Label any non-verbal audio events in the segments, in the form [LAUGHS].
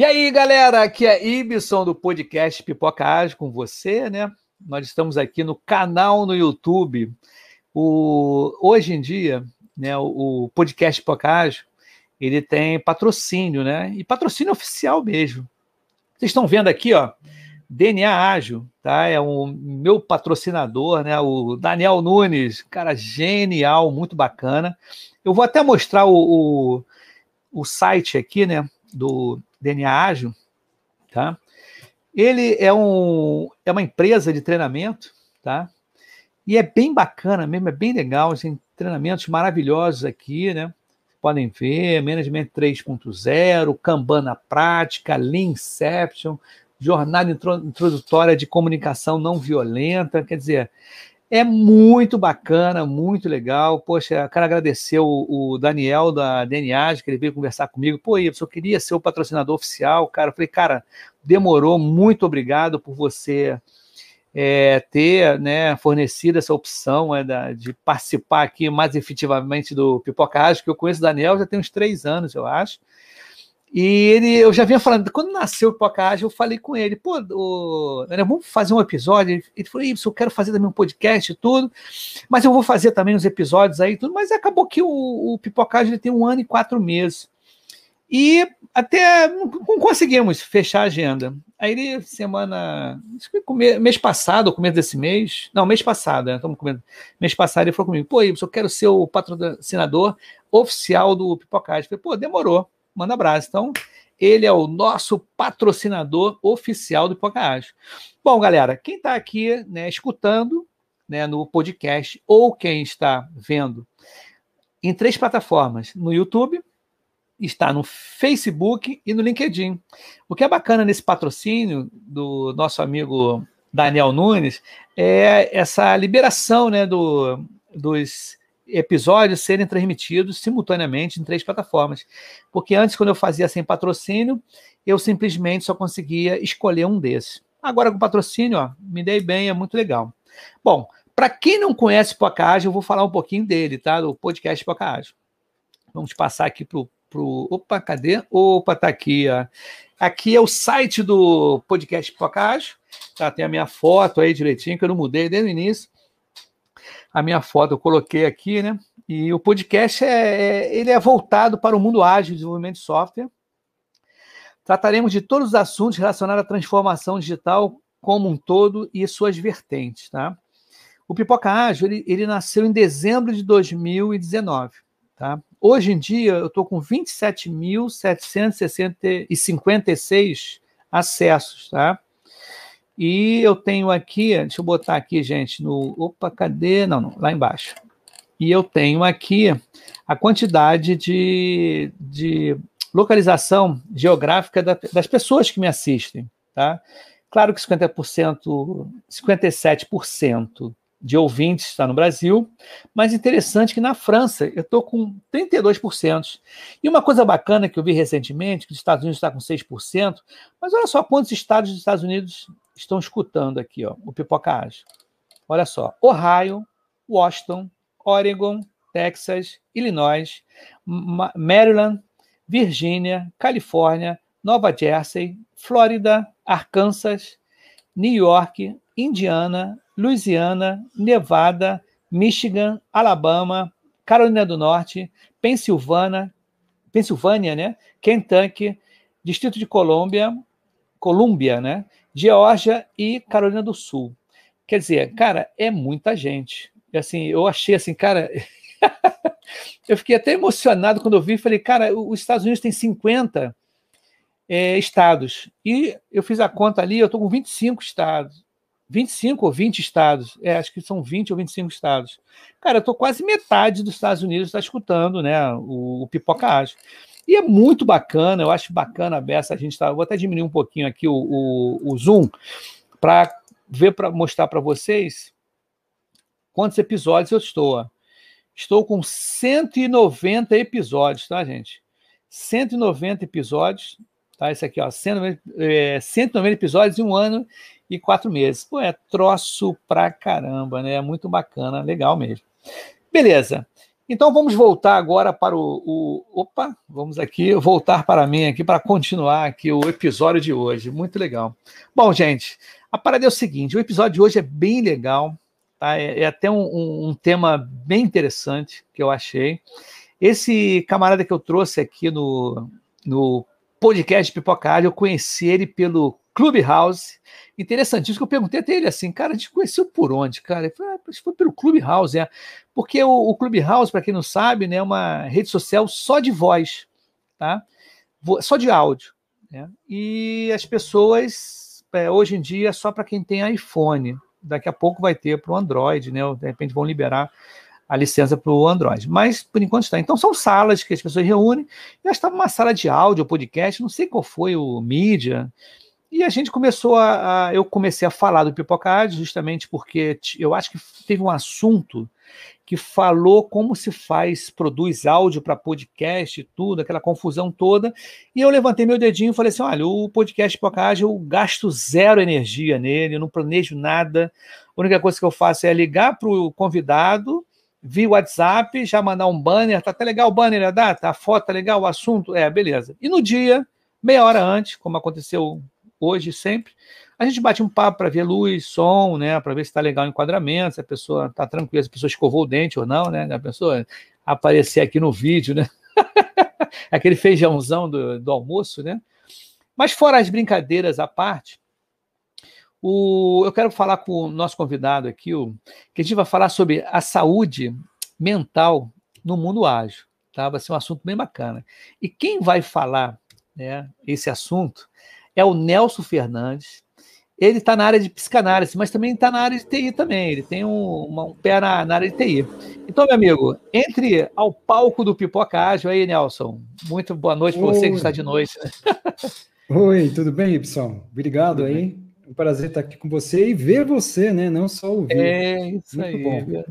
E aí, galera, aqui é Ibson do podcast Pipoca Ágil com você, né? Nós estamos aqui no canal no YouTube. O, hoje em dia, né, o, podcast Pipoca Ágil, ele tem patrocínio, né? E patrocínio oficial mesmo. Vocês estão vendo aqui, ó, DNA Ágil, tá? É o meu patrocinador, né? O Daniel Nunes, cara genial, muito bacana. Eu vou até mostrar o, o, o site aqui, né? Do DNA Ágil, tá? Ele é, um, é uma empresa de treinamento, tá? E é bem bacana mesmo, é bem legal, tem treinamentos maravilhosos aqui, né? Podem ver, Management 3.0, Kanban na prática, Leanception, jornada introdutória de comunicação não violenta, quer dizer, é muito bacana, muito legal. Poxa, quero agradecer o, o Daniel da DNA, que ele veio conversar comigo. Pô, eu queria ser o patrocinador oficial, cara. Eu falei, cara, demorou, muito obrigado por você é, ter né, fornecido essa opção é, da, de participar aqui mais efetivamente do Pipoca Rádio, que eu conheço o Daniel já tem uns três anos, eu acho. E ele, eu já vinha falando, quando nasceu o Ágil, eu falei com ele, pô, o, vamos fazer um episódio. Ele falou, isso, eu quero fazer também um podcast e tudo, mas eu vou fazer também uns episódios aí tudo. Mas acabou que o, o tem um ano e quatro meses. E até não conseguimos fechar a agenda. Aí ele, semana. mês passado, começo desse mês. Não, mês passado, né? Comendo. Mês passado ele falou comigo: pô, eu quero ser o patrocinador oficial do Pipoca Ágil. Eu falei, pô, demorou manda abraço. Então, ele é o nosso patrocinador oficial do Pipoca Ágil. Bom, galera, quem está aqui né, escutando né, no podcast ou quem está vendo em três plataformas, no YouTube, está no Facebook e no LinkedIn. O que é bacana nesse patrocínio do nosso amigo Daniel Nunes é essa liberação né, do, dos episódios serem transmitidos simultaneamente em três plataformas. Porque antes, quando eu fazia sem patrocínio, eu simplesmente só conseguia escolher um desses. Agora, com patrocínio, ó, me dei bem, é muito legal. Bom, para quem não conhece o Pocahage, eu vou falar um pouquinho dele, tá? Do podcast Pocahage. Vamos passar aqui para o. Opa, cadê? Opa, tá aqui, ó. Aqui é o site do podcast Pocahage. Tá, tem a minha foto aí direitinho, que eu não mudei desde o início a minha foto eu coloquei aqui, né? E o podcast é, é, ele é voltado para o mundo ágil, desenvolvimento de software. Trataremos de todos os assuntos relacionados à transformação digital como um todo e suas vertentes, tá? O Pipoca Ágil, ele, ele nasceu em dezembro de 2019, tá? Hoje em dia, eu estou com 27.756 acessos, tá? E eu tenho aqui, deixa eu botar aqui, gente, no. Opa, cadê? Não, não, lá embaixo. E eu tenho aqui a quantidade de, de localização geográfica da, das pessoas que me assistem, tá? Claro que 50%, 57% de ouvintes está no Brasil, mas interessante que na França eu estou com 32%. E uma coisa bacana que eu vi recentemente, que os Estados Unidos está com 6%, mas olha só quantos estados dos Estados Unidos estão escutando aqui, ó, o Pipoca Ágil. Olha só, Ohio, Washington, Oregon, Texas, Illinois, Maryland, Virgínia, Califórnia, Nova Jersey, Flórida, Arkansas, New York, Indiana, Louisiana, Nevada, Michigan, Alabama, Carolina do Norte, Pensilvânia, Pensilvânia, né? Kentucky, Distrito de Colômbia, Colômbia, né? Geórgia e Carolina do Sul. Quer dizer, cara, é muita gente. E, assim, eu achei assim, cara, [LAUGHS] eu fiquei até emocionado quando eu vi, falei, cara, os Estados Unidos tem 50 é, estados. E eu fiz a conta ali, eu estou com 25 estados. 25 ou 20 estados, é, acho que são 20 ou 25 estados. Cara, eu estou quase metade dos Estados Unidos está escutando né, o, o Pipoca Ágil. E é muito bacana, eu acho bacana a beça, a gente tá, vou até diminuir um pouquinho aqui o, o, o zoom para ver para mostrar para vocês quantos episódios eu estou. Estou com 190 episódios, tá, gente? 190 episódios, tá? Esse aqui, ó, 190, é, 190 episódios em um ano e quatro meses. Pô, é troço pra caramba, né? É muito bacana, legal mesmo. Beleza. Então vamos voltar agora para o, o, Opa, vamos aqui, voltar para mim aqui para continuar aqui o episódio de hoje. Muito legal. Bom, gente, a parada é o seguinte: o episódio de hoje é bem legal, tá? É, é até um, um, um, tema bem interessante que eu achei. Esse camarada que eu trouxe aqui no, no podcast Pipocalho, eu conheci ele pelo Clubhouse. Interessantíssimo eu perguntei até ele assim, cara, a gente conheceu por onde, cara? Ele falou, ah, foi pelo Clubhouse, é. Porque o, o Clubhouse, para quem não sabe, né, é uma rede social só de voz, tá? Só de áudio. Né? E as pessoas, é, hoje em dia, é só para quem tem iPhone. Daqui a pouco vai ter para o Android, né? De repente vão liberar a licença para o Android. Mas, por enquanto, está. Então, são salas que as pessoas reúnem. Eu estava uma sala de áudio, podcast, não sei qual foi o mídia. E a gente começou a, a, Eu comecei a falar do Pipocard justamente porque eu acho que teve um assunto que falou como se faz, produz áudio para podcast e tudo, aquela confusão toda. E eu levantei meu dedinho e falei assim: olha, o podcast Pipocard eu gasto zero energia nele, eu não planejo nada. A única coisa que eu faço é ligar para o convidado via WhatsApp, já mandar um banner, tá até legal o banner, a data, a foto tá legal, o assunto, é, beleza. E no dia, meia hora antes, como aconteceu hoje sempre. A gente bate um papo para ver luz, som, né? Para ver se está legal o enquadramento, se a pessoa está tranquila, se a pessoa escovou o dente ou não, né? A pessoa aparecer aqui no vídeo, né? [LAUGHS] Aquele feijãozão do, do almoço, né? Mas fora as brincadeiras à parte, o, eu quero falar com o nosso convidado aqui, o, que a gente vai falar sobre a saúde mental no mundo ágil. Tá? Vai ser um assunto bem bacana. E quem vai falar né, esse assunto é o Nelson Fernandes. Ele está na área de psicanálise, mas também está na área de TI também. Ele tem um, uma, um pé na, na, área de TI. Então, meu amigo, entre ao palco do Pipoca Ágil aí, Nelson. Muito boa noite para você que está de noite. Né? [LAUGHS] Oi, tudo bem, Ibson? Obrigado tudo aí. Bem. Um prazer estar aqui com você e ver você, né? Não só ouvir. É, isso Muito aí. Bom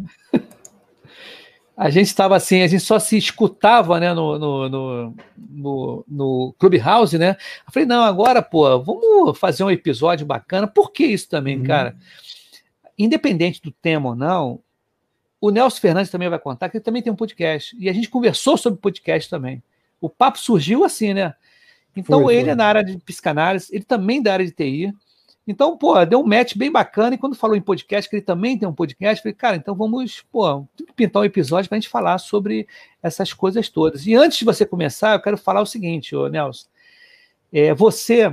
a gente estava assim, a gente só se escutava né, no, no, no, no, no Clubhouse, né? Eu falei, não, agora, pô, vamos fazer um episódio bacana. Por que isso também, uhum. cara? Independente do tema ou não, o Nelson Fernandes também vai contar que ele também tem um podcast. E a gente conversou sobre podcast também. O papo surgiu assim, né? Então, foi, ele foi. é na área de psicanálise, ele também é da área de TI. Então, pô, deu um match bem bacana. E quando falou em podcast, que ele também tem um podcast, falei, cara, então vamos, pô, pintar um episódio para a gente falar sobre essas coisas todas. E antes de você começar, eu quero falar o seguinte, ô Nelson. É, você,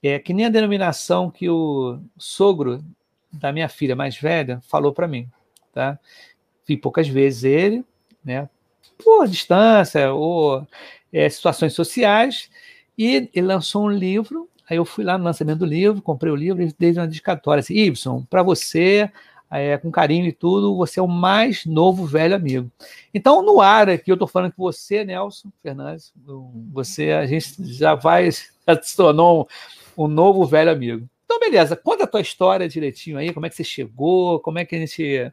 é que nem a denominação que o sogro da minha filha mais velha falou para mim, tá? Vi poucas vezes ele, né? Por distância ou é, situações sociais, e ele lançou um livro Aí eu fui lá no lançamento do livro, comprei o livro e dei uma dedicatória. Assim, Y, para você, é, com carinho e tudo, você é o mais novo velho amigo. Então, no ar aqui, eu estou falando que você, Nelson Fernandes, você, a gente já vai, [LAUGHS] já se tornou um, um novo velho amigo. Então, beleza, conta a tua história direitinho aí, como é que você chegou, como é que a gente.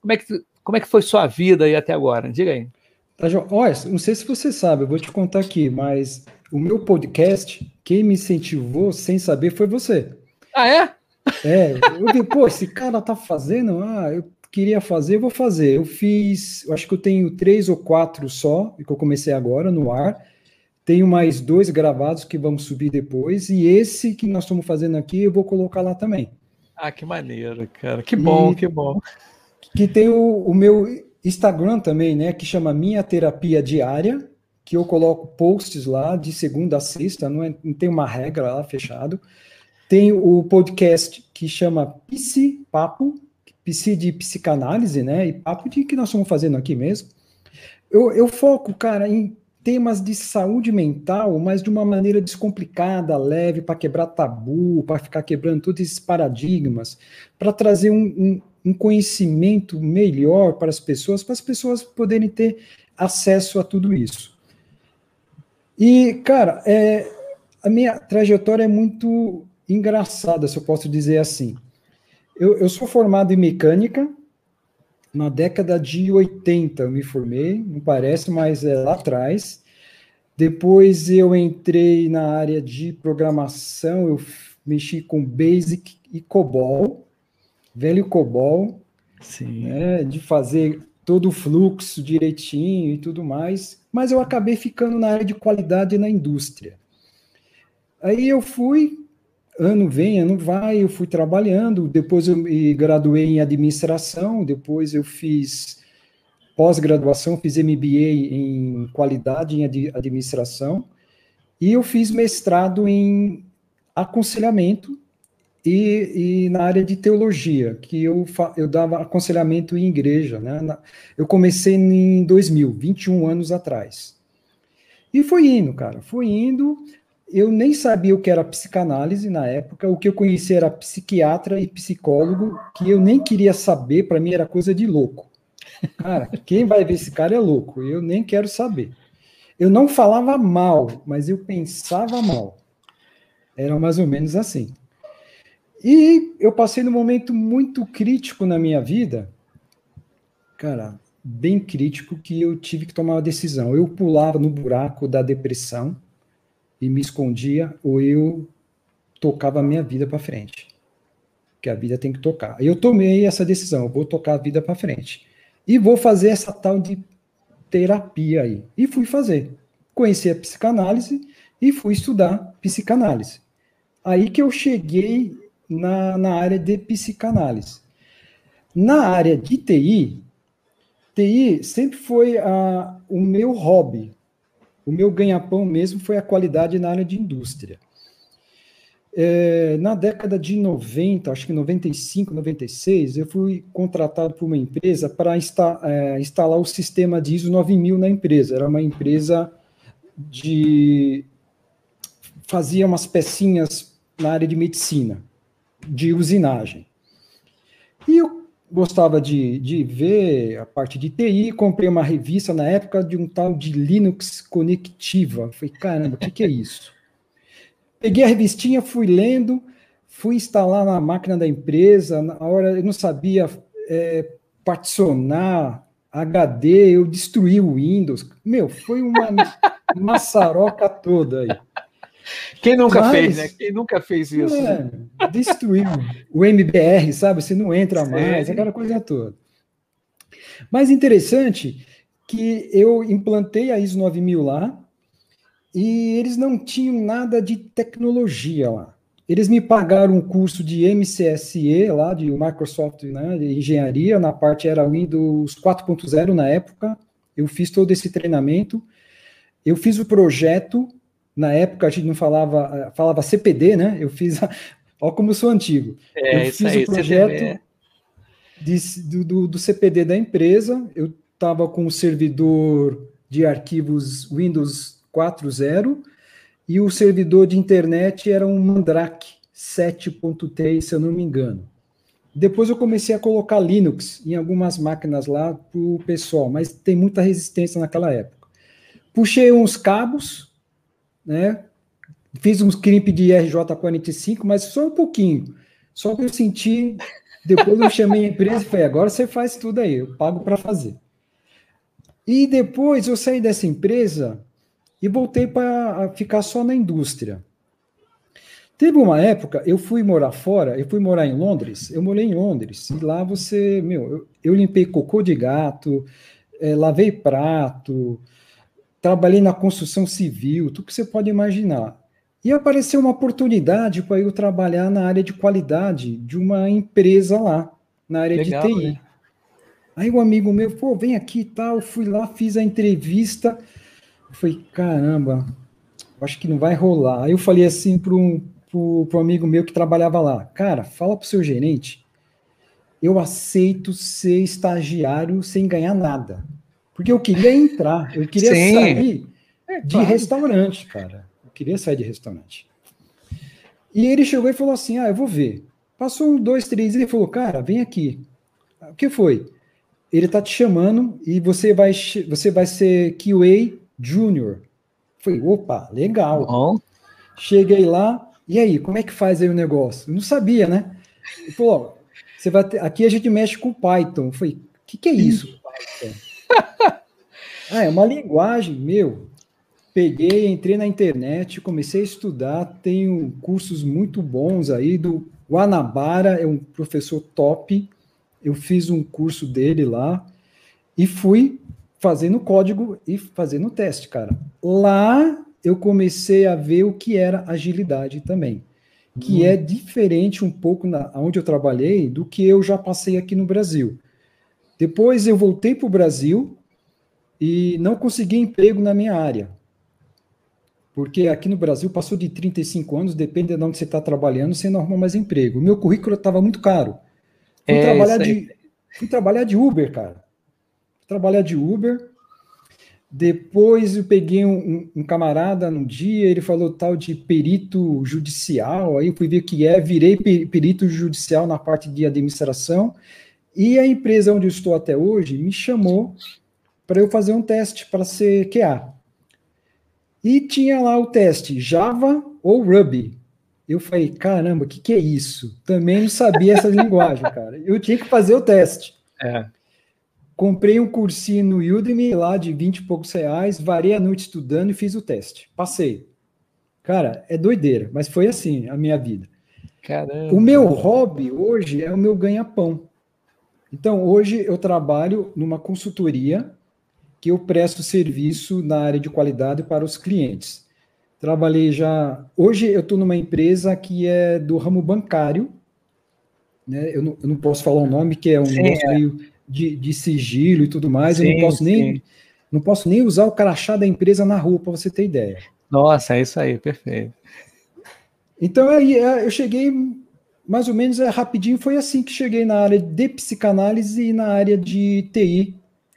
Como é que, como é que foi sua vida aí até agora? Diga aí. Tá, Olha, não sei se você sabe, eu vou te contar aqui, mas o meu podcast, quem me incentivou sem saber foi você. Ah, é? É, eu vi, pô, esse cara tá fazendo, ah, eu queria fazer, vou fazer. Eu fiz, eu acho que eu tenho três ou quatro só, que eu comecei agora no ar. Tenho mais dois gravados que vamos subir depois, e esse que nós estamos fazendo aqui eu vou colocar lá também. Ah, que maneiro, cara. Que bom, e, que bom. Que tem o, o meu Instagram também, né, que chama Minha Terapia Diária, que eu coloco posts lá de segunda a sexta, não, é, não tem uma regra lá fechado. Tem o podcast que chama Psi Papo, Psi de psicanálise, né, e papo de que nós estamos fazendo aqui mesmo. Eu, eu foco, cara, em temas de saúde mental, mas de uma maneira descomplicada, leve, para quebrar tabu, para ficar quebrando todos esses paradigmas, para trazer um, um um conhecimento melhor para as pessoas, para as pessoas poderem ter acesso a tudo isso. E, cara, é, a minha trajetória é muito engraçada, se eu posso dizer assim. Eu, eu sou formado em mecânica, na década de 80 eu me formei, não parece, mas é lá atrás. Depois eu entrei na área de programação, eu mexi com Basic e COBOL velho COBOL, Sim. Né, de fazer todo o fluxo direitinho e tudo mais, mas eu acabei ficando na área de qualidade na indústria. Aí eu fui, ano vem, ano vai, eu fui trabalhando, depois eu me graduei em administração, depois eu fiz pós-graduação, fiz MBA em qualidade em administração, e eu fiz mestrado em aconselhamento e, e, na área de teologia, que eu, eu dava aconselhamento em igreja. Né? Eu comecei em 2000, 21 anos atrás. E foi indo, cara, foi indo eu nem sabia o que era psicanálise na época, o que eu conhecia era psiquiatra e psicólogo, que eu nem queria saber, para mim era coisa de louco. Cara, quem vai ver esse cara é louco, eu nem quero saber. Eu não falava mal, mas eu pensava mal. Era mais ou menos assim. E eu passei num momento muito crítico na minha vida, cara, bem crítico, que eu tive que tomar uma decisão. Eu pulava no buraco da depressão, e me escondia, ou eu tocava a minha vida para frente. Que a vida tem que tocar. Eu tomei essa decisão, vou tocar a vida para frente. E vou fazer essa tal de terapia aí. E fui fazer. Conheci a psicanálise e fui estudar psicanálise. Aí que eu cheguei na, na área de psicanálise. Na área de TI, TI sempre foi a, o meu hobby, o meu ganha-pão mesmo foi a qualidade na área de indústria. É, na década de 90, acho que 95, 96, eu fui contratado por uma empresa para insta, é, instalar o sistema de ISO 9000 na empresa. Era uma empresa de. fazia umas pecinhas na área de medicina, de usinagem. E eu gostava de, de ver a parte de TI, comprei uma revista na época de um tal de Linux Conectiva. Falei, caramba, o que, que é isso? Peguei a revistinha, fui lendo, fui instalar na máquina da empresa, na hora eu não sabia é, particionar HD, eu destruí o Windows. Meu, foi uma [LAUGHS] maçaroca toda aí. Quem nunca Mas, fez, né? Quem nunca fez isso? É, destruiu o MBR, sabe? Você não entra mais, aquela coisa toda. Mas interessante que eu implantei a ISO 9000 lá e eles não tinham nada de tecnologia lá. Eles me pagaram um curso de MCSE lá, de Microsoft, né, de engenharia, na parte era Windows 4.0 na época. Eu fiz todo esse treinamento. Eu fiz o projeto na época a gente não falava, falava CPD, né? Eu fiz, a, [LAUGHS] ó como eu sou antigo. É, eu fiz aí, o projeto de, do, do, CPD da empresa, eu estava com o servidor de arquivos Windows 4.0 e o servidor de internet era um Mandrake 7.3, se eu não me engano. Depois eu comecei a colocar Linux em algumas máquinas lá para o pessoal, mas tem muita resistência naquela época. Puxei uns cabos, né? Fiz um script de RJ45, mas só um pouquinho. Só que eu senti, depois eu chamei a empresa e falei, agora você faz tudo aí, eu pago para fazer. E depois eu saí dessa empresa e voltei para ficar só na indústria. Teve uma época, eu fui morar fora, eu fui morar em Londres, eu morei em Londres, e lá você, meu, eu, eu limpei cocô de gato, é, lavei prato, trabalhei na construção civil, tudo que você pode imaginar. E apareceu uma oportunidade para eu trabalhar na área de qualidade de uma empresa lá, na área Legal, de TI. Né? Aí um amigo meu, pô, vem aqui e tal, fui lá, fiz a entrevista, eu falei, caramba, acho que não vai rolar. Aí eu falei assim para um, pro, pro amigo meu que trabalhava lá, cara, fala pro seu gerente, eu aceito ser estagiário sem ganhar nada. Porque eu queria entrar, eu queria Sim. sair é, de claro. restaurante, cara. Eu queria sair de restaurante. E ele chegou e falou assim: Ah, eu vou ver. Passou um, dois, três, e ele falou: Cara, vem aqui. O que foi? Ele tá te chamando e você vai, você vai ser QA Junior. Foi, opa, legal. Bom. Cheguei lá, e aí, como é que faz aí o negócio? Eu não sabia, né? Ele falou: você vai ter, aqui a gente mexe com Python. Eu falei: o que, que é isso? Python? Ah, é uma linguagem, meu. Peguei, entrei na internet, comecei a estudar, tenho cursos muito bons aí do Guanabara, é um professor top. Eu fiz um curso dele lá. e fui fazendo código e fazendo teste, cara. Lá eu comecei a ver o que era agilidade também, que hum. é diferente um pouco na onde eu trabalhei do que eu já passei aqui no Brasil. Depois eu voltei para o Brasil e não consegui emprego na minha área. Porque aqui no Brasil passou de 35 anos, depende de onde você está trabalhando, você não arruma mais emprego. O meu currículo estava muito caro. Fui, é, trabalhar de, fui trabalhar de Uber, cara. Fui trabalhar de Uber. Depois eu peguei um, um, camarada num dia, ele falou tal de perito judicial, aí eu fui ver o que é, virei perito judicial na parte de administração, e a empresa onde eu estou até hoje me chamou para eu fazer um teste para ser QA. E tinha lá o teste Java ou Ruby. Eu falei, caramba, o que, que é isso? Também não sabia essa [LAUGHS] linguagem, cara. Eu tinha que fazer o teste. É. Comprei um cursinho no Udemy lá de 20 e poucos reais, varei a noite estudando e fiz o teste. Passei. Cara, é doideira, mas foi assim a minha vida. Caramba. O meu hobby hoje é o meu ganha-pão. Então, hoje eu trabalho numa consultoria que eu presto serviço na área de qualidade para os clientes. Trabalhei já. Hoje eu estou numa empresa que é do ramo bancário, né? Eu não, eu não posso falar o nome, que é um é. meio de, de, sigilo e tudo mais. Sim, eu não posso nem. Não posso nem usar o crachá da empresa na rua, para você ter ideia. Nossa, é isso aí, perfeito. Então aí é, eu cheguei mais ou menos é, rapidinho, foi assim que cheguei na área de psicanálise e na área de TI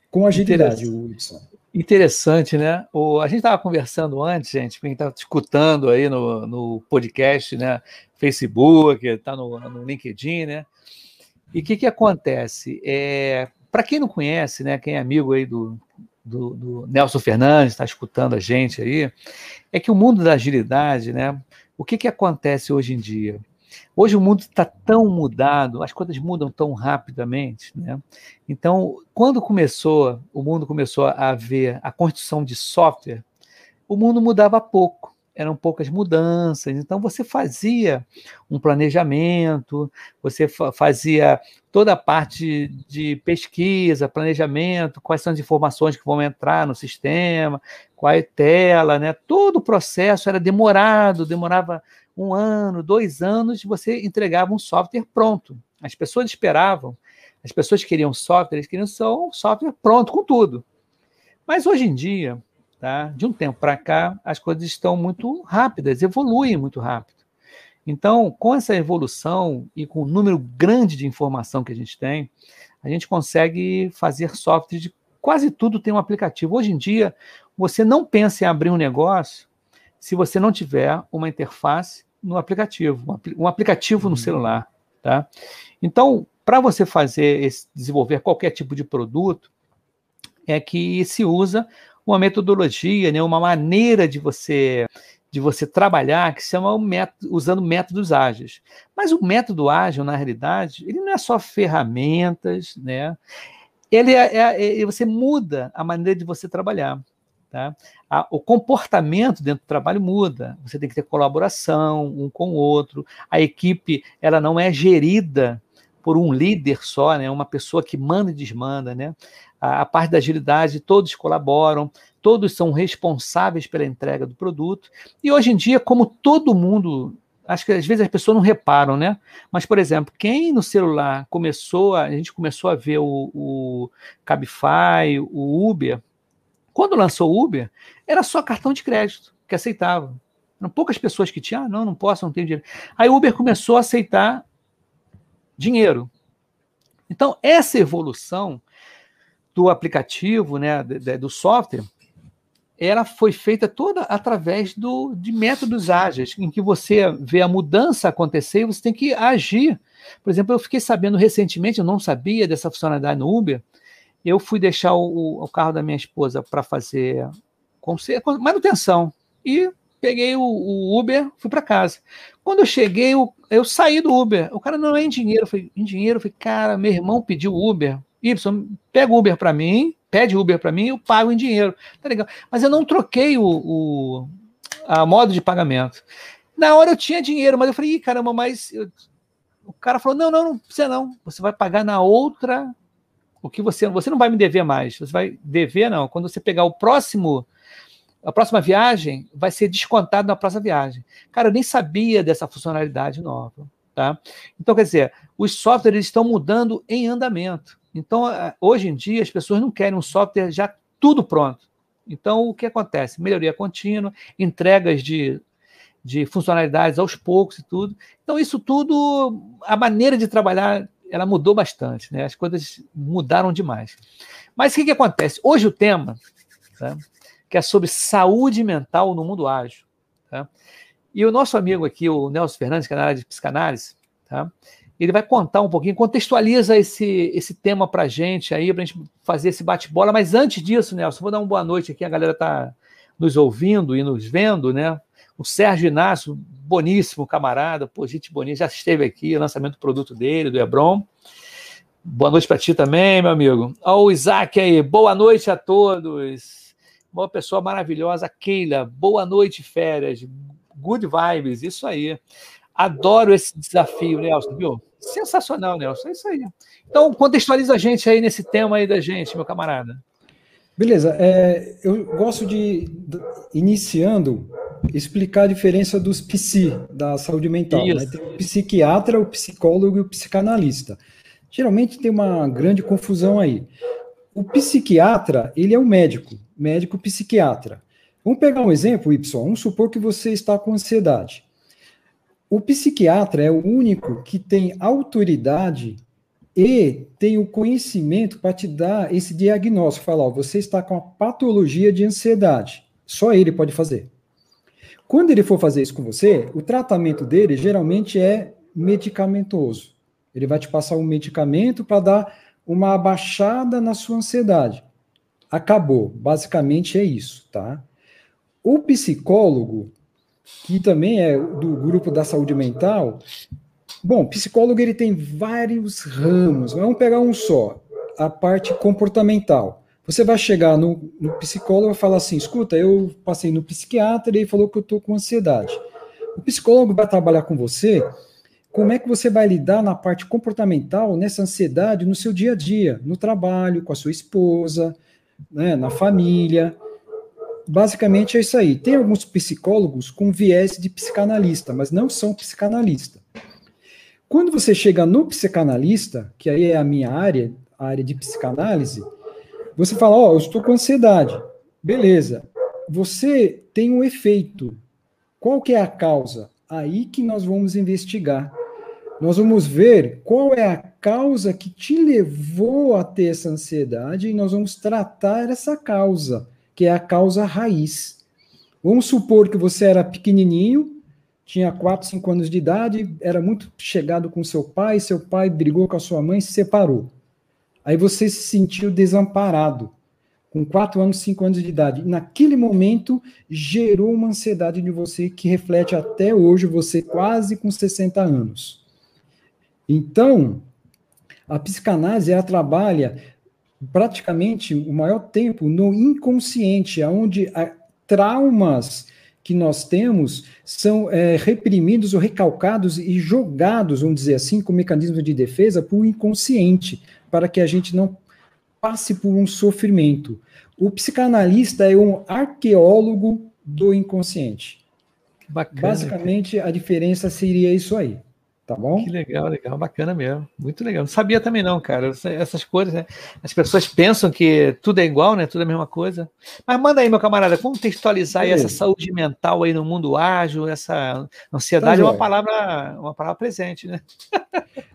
com agilidade, Hudson. Interessante, né? O, a gente estava conversando antes, gente, quem está escutando aí no, no podcast, né? Facebook, está no, no LinkedIn, né? E o que, que acontece? É, Para quem não conhece, né? Quem é amigo aí do, do, do Nelson Fernandes, está escutando a gente aí, é que o mundo da agilidade, né? O que, que acontece hoje em dia? Hoje o mundo está tão mudado, as coisas mudam tão rapidamente, né? Então, quando começou, o mundo começou a ver a construção de software, o mundo mudava pouco, eram poucas mudanças. Então, você fazia um planejamento, você fazia toda a parte de pesquisa, planejamento, quais são as informações que vão entrar no sistema, qual é a tela, né? Todo o processo era demorado, demorava um ano, dois anos, você entregava um software pronto. As pessoas esperavam, as pessoas queriam software, eles queriam só um software pronto com tudo. Mas hoje em dia, tá, de um tempo para cá, as coisas estão muito rápidas, evoluem muito rápido. Então, com essa evolução e com o número grande de informação que a gente tem, a gente consegue fazer software de quase tudo tem um aplicativo. Hoje em dia, você não pensa em abrir um negócio se você não tiver uma interface no aplicativo, um aplicativo no uhum. celular, tá? Então, para você fazer esse, desenvolver qualquer tipo de produto, é que se usa uma metodologia, né, uma maneira de você de você trabalhar que se chama método, usando métodos ágeis. Mas o método ágil, na realidade, ele não é só ferramentas, né? Ele é, é, é você muda a maneira de você trabalhar. Tá? O comportamento dentro do trabalho muda. Você tem que ter colaboração um com o outro. A equipe ela não é gerida por um líder só, né? Uma pessoa que manda e desmanda, né? A, a parte da agilidade, todos colaboram, todos são responsáveis pela entrega do produto. E hoje em dia, como todo mundo acho que às vezes as pessoas não reparam, né? Mas, por exemplo, quem no celular começou, a, a gente começou a ver o, o Cabify, o Uber, quando lançou o Uber, era só cartão de crédito que aceitava. Eram poucas pessoas que tinham, ah, não, não posso, não tenho dinheiro. Aí o Uber começou a aceitar dinheiro. Então, essa evolução do aplicativo, né, do software, ela foi feita toda através do, de métodos ágeis, em que você vê a mudança acontecer e você tem que agir. Por exemplo, eu fiquei sabendo recentemente, eu não sabia dessa funcionalidade no Uber, eu fui deixar o, o carro da minha esposa para fazer manutenção e peguei o, o Uber, fui para casa. Quando eu cheguei, eu, eu, saí do Uber. O cara não é em dinheiro, eu falei, em dinheiro, eu falei, cara, meu irmão pediu Uber. Y, pega o Uber para mim, pede Uber para mim, eu pago em dinheiro. Tá legal. Mas eu não troquei o, o a modo de pagamento. Na hora eu tinha dinheiro, mas eu falei, caramba, mas eu... o cara falou: não, não, não precisa não. Você vai pagar na outra O que você, você não vai me dever mais. Você vai dever, não. Quando você pegar o próximo, a próxima viagem, vai ser descontado na próxima viagem. Cara, eu nem sabia dessa funcionalidade nova. Tá? Então, quer dizer, os softwares estão mudando em andamento. Então, hoje em dia, as pessoas não querem um software já tudo pronto. Então, o que acontece? Melhoria contínua, entregas de, de funcionalidades aos poucos e tudo. Então, isso tudo, a maneira de trabalhar, ela mudou bastante, né? As coisas mudaram demais. Mas o que, que acontece? Hoje o tema, tá? que é sobre saúde mental no mundo ágil. Tá? E o nosso amigo aqui, o Nelson Fernandes, que é na área de psicanálise, tá? ele vai contar um pouquinho, contextualiza esse, esse tema para a gente aí, para gente fazer esse bate-bola. Mas antes disso, Nelson, vou dar uma boa noite aqui, a galera está nos ouvindo e nos vendo, né? O Sérgio Inácio, boníssimo camarada, pô, gente bonita, já esteve aqui, lançamento do produto dele, do Hebron. Boa noite para ti também, meu amigo. Olha o Isaac aí, boa noite a todos. Uma pessoa maravilhosa, Keila, boa noite, férias, good vibes, isso aí. Adoro esse desafio, Nelson, viu? Sensacional, Nelson. É isso aí. Então, contextualiza a gente aí nesse tema aí da gente, meu camarada. Beleza. É, eu gosto de, iniciando, explicar a diferença dos psi, da saúde mental. Né? Tem o psiquiatra, o psicólogo e o psicanalista. Geralmente tem uma grande confusão aí. O psiquiatra, ele é o médico, médico psiquiatra. Vamos pegar um exemplo, Y. Vamos supor que você está com ansiedade. O psiquiatra é o único que tem autoridade e tem o conhecimento para te dar esse diagnóstico, falar, ó, você está com a patologia de ansiedade. Só ele pode fazer. Quando ele for fazer isso com você, o tratamento dele geralmente é medicamentoso. Ele vai te passar um medicamento para dar uma abaixada na sua ansiedade. Acabou. Basicamente é isso, tá? O psicólogo, que também é do grupo da saúde mental. Bom, psicólogo ele tem vários ramos, vamos pegar um só, a parte comportamental. Você vai chegar no, no psicólogo e falar assim: escuta, eu passei no psiquiatra e ele falou que eu estou com ansiedade. O psicólogo vai trabalhar com você como é que você vai lidar na parte comportamental, nessa ansiedade, no seu dia a dia, no trabalho, com a sua esposa, né, na família basicamente é isso aí. Tem alguns psicólogos com viés de psicanalista, mas não são psicanalista. Quando você chega no psicanalista, que aí é a minha área, a área de psicanálise, você fala, ó, oh, eu estou com ansiedade. Beleza. Você tem um efeito. Qual que é a causa? Aí que nós vamos investigar. Nós vamos ver qual é a causa que te levou a ter essa ansiedade e nós vamos tratar essa causa que é a causa raiz. Vamos supor que você era pequenininho, tinha 4, 5 anos de idade, era muito chegado com seu pai, seu pai brigou com a sua mãe se separou. Aí você se sentiu desamparado, com 4 anos, 5 anos de idade. Naquele momento, gerou uma ansiedade de você que reflete até hoje você quase com 60 anos. Então, a psicanálise ela trabalha praticamente o maior tempo no inconsciente, onde traumas que nós temos são é, reprimidos ou recalcados e jogados, vamos dizer assim, com mecanismo de defesa para o inconsciente, para que a gente não passe por um sofrimento. O psicanalista é um arqueólogo do inconsciente. Bacana, Basicamente, a diferença seria isso aí. Tá bom? Que legal, legal, bacana mesmo. Muito legal. Não sabia também não, cara. Essas coisas, né? As pessoas pensam que tudo é igual, né? Tudo é a mesma coisa. Mas manda aí, meu camarada, contextualizar aí essa saúde mental aí no mundo ágil, essa ansiedade tá é uma palavra, uma palavra presente, né?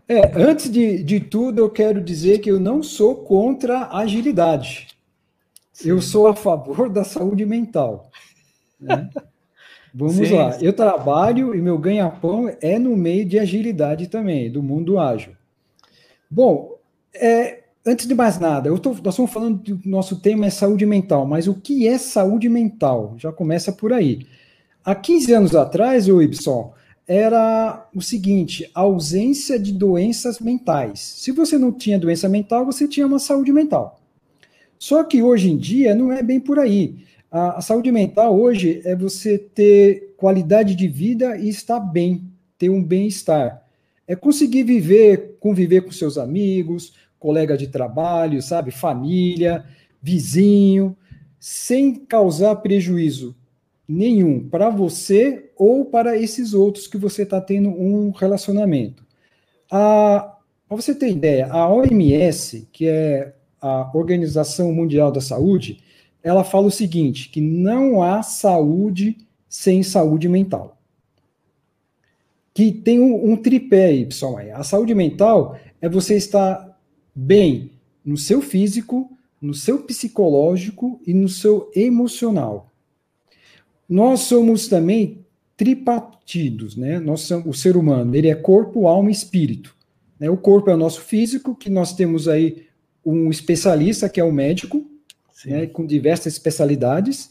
É, antes de, de tudo, eu quero dizer que eu não sou contra a agilidade. Sim. Eu sou a favor da saúde mental. Né? [LAUGHS] Vamos sim, lá. Eu trabalho e meu ganha-pão é no meio de agilidade também, do mundo ágil. Bom, é, antes de mais nada, eu tô, nós estamos falando do nosso tema é saúde mental, mas o que é saúde mental? Já começa por aí. Há 15 anos atrás, o Ibson, era o seguinte: ausência de doenças mentais. Se você não tinha doença mental, você tinha uma saúde mental. Só que hoje em dia não é bem por aí. A, a saúde mental hoje é você ter qualidade de vida e estar bem, ter um bem-estar. É conseguir viver, conviver com seus amigos, colega de trabalho, sabe, família, vizinho, sem causar prejuízo nenhum para você ou para esses outros que você está tendo um relacionamento. Para você ter ideia, a OMS, que é a Organização Mundial da Saúde, ela fala o seguinte: que não há saúde sem saúde mental. Que tem um, um tripé pessoal. A saúde mental é você estar bem no seu físico, no seu psicológico e no seu emocional. Nós somos também tripartidos, né? Nós somos, o ser humano, ele é corpo, alma e espírito. Né? O corpo é o nosso físico, que nós temos aí um especialista, que é o médico, né, com diversas especialidades.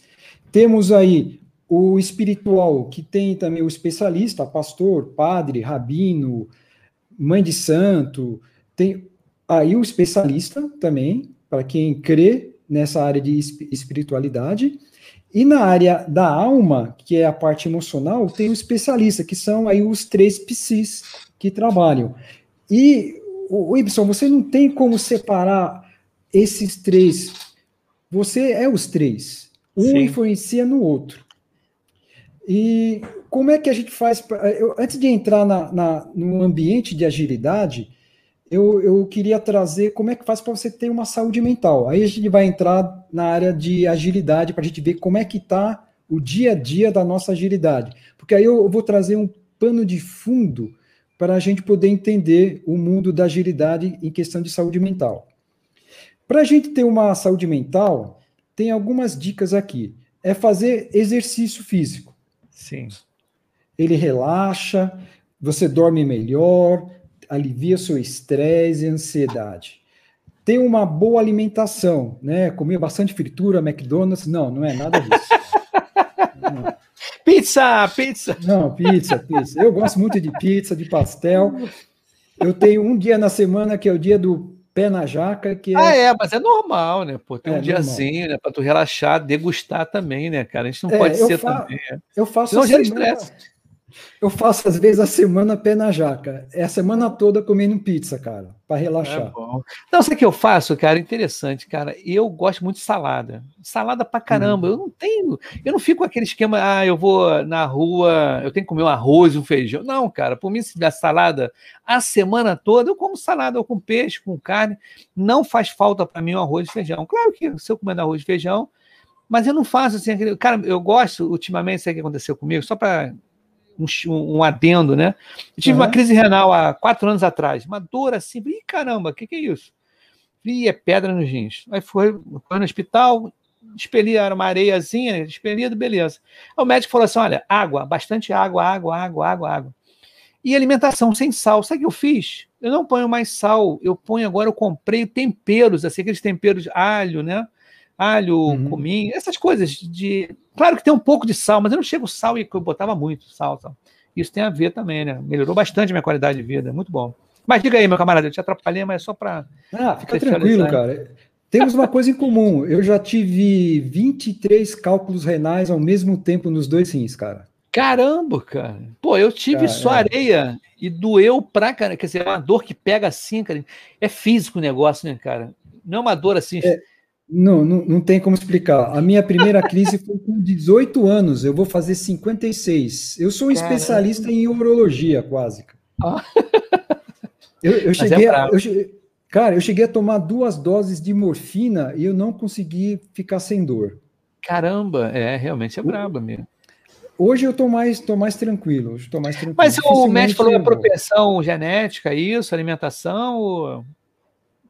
Temos aí o espiritual, que tem também o especialista, pastor, padre, rabino, mãe de santo. Tem aí o especialista também, para quem crê nessa área de espiritualidade. E na área da alma, que é a parte emocional, tem o especialista, que são aí os três psis que trabalham. E, o Ibson, você não tem como separar esses três. Você é os três. Um Sim. influencia no outro. E como é que a gente faz? Pra, eu, antes de entrar na, na, no ambiente de agilidade, eu, eu queria trazer como é que faz para você ter uma saúde mental. Aí a gente vai entrar na área de agilidade para a gente ver como é que está o dia a dia da nossa agilidade. Porque aí eu vou trazer um pano de fundo para a gente poder entender o mundo da agilidade em questão de saúde mental. Para a gente ter uma saúde mental, tem algumas dicas aqui. É fazer exercício físico. Sim. Ele relaxa, você dorme melhor, alivia seu estresse e ansiedade. Tem uma boa alimentação, né? Comer bastante fritura, McDonald's, não, não é nada disso. [LAUGHS] Pizza, pizza. Não, pizza, pizza. Eu gosto muito de pizza, de pastel. Eu tenho um dia na semana que é o dia do pé na jaca, que é... Ah, é, mas é normal, né? Pô, tem é, um diazinho, né? Para tu relaxar, degustar também, né, cara? A gente não é, pode ser fa... também. Né? Eu faço Senão semana... Eu faço, às vezes, a semana pé na jaca. É a semana toda comendo pizza, cara, para relaxar. É bom. Não, sabe o que eu faço, cara? Interessante, cara. Eu gosto muito de salada. Salada pra caramba. Hum. Eu não tenho. Eu não fico com aquele esquema, ah, eu vou na rua, eu tenho que comer um arroz, um feijão. Não, cara. Por mim, se der salada a semana toda, eu como salada, ou com peixe, com carne. Não faz falta para mim um arroz e feijão. Claro que se eu comer arroz e feijão, mas eu não faço assim. Aquele... Cara, eu gosto, ultimamente, sabe o que aconteceu comigo? Só para um, um adendo, né? Eu tive uhum. uma crise renal há quatro anos atrás, uma dor assim, ih, caramba, o que, que é isso? E é pedra nos rins. Aí foi, foi no hospital, expeli, era uma areiazinha, expelido, beleza. Aí o médico falou assim: olha, água, bastante água, água, água, água, água. E alimentação sem sal. Sabe o que eu fiz? Eu não ponho mais sal, eu ponho agora, eu comprei temperos, assim, aqueles temperos de alho, né? Alho, uhum. cominho, essas coisas de. Claro que tem um pouco de sal, mas eu não chego sal e eu botava muito sal, sal. Isso tem a ver também, né? Melhorou bastante a minha qualidade de vida, muito bom. Mas diga aí, meu camarada, eu te atrapalhei, mas é só para. Ah, fica tranquilo, cara. Temos uma coisa em comum. Eu já tive 23 cálculos renais ao mesmo tempo nos dois rins, cara. Caramba, cara. Pô, eu tive só é. areia e doeu pra cara. Quer dizer, é uma dor que pega assim, cara. É físico o negócio, né, cara? Não é uma dor assim. É, não, não, não tem como explicar. A minha primeira crise foi com 18 anos, eu vou fazer 56. Eu sou um Caramba. especialista em urologia, quase. Ah. Eu, eu é cheguei é a, eu, Cara, eu cheguei a tomar duas doses de morfina e eu não consegui ficar sem dor. Caramba, é, realmente é braba mesmo. Hoje eu tô mais, tô mais tranquilo. Hoje tô mais tranquilo. Mas o médico falou a propensão genética, isso, alimentação? Ou...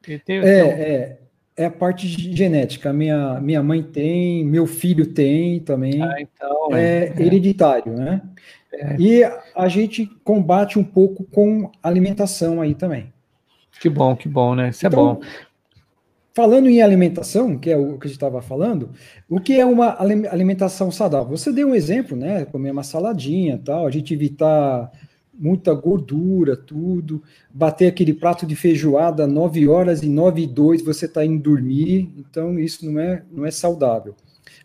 Tem, é, tem... é, é a parte genética. Minha, minha mãe tem, meu filho tem também. Ah, então, é, é, hereditário, né? É. E a gente combate um pouco com alimentação aí também. Que bom, que bom, né? Isso é então, é bom. Falando em alimentação, que é o que a gente estava falando, o que é uma alimentação saudável? Você deu um exemplo, né? Comer uma saladinha tal, a gente evitar muita gordura, tudo. Bater aquele prato de feijoada 9 horas e 9 e 2 você está indo dormir, então isso não é, não é saudável.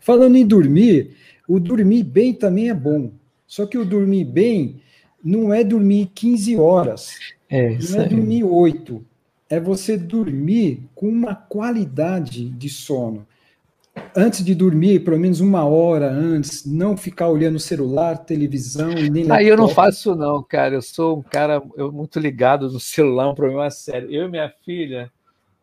Falando em dormir, o dormir bem também é bom. Só que o dormir bem não é dormir 15 horas, é, não é dormir 8. é você dormir com uma qualidade de sono. Antes de dormir, pelo menos uma hora antes, não ficar olhando celular, televisão e nem Aí eu não faço não, cara. Eu sou um cara eu, muito ligado no celular, um problema sério. Eu e minha filha,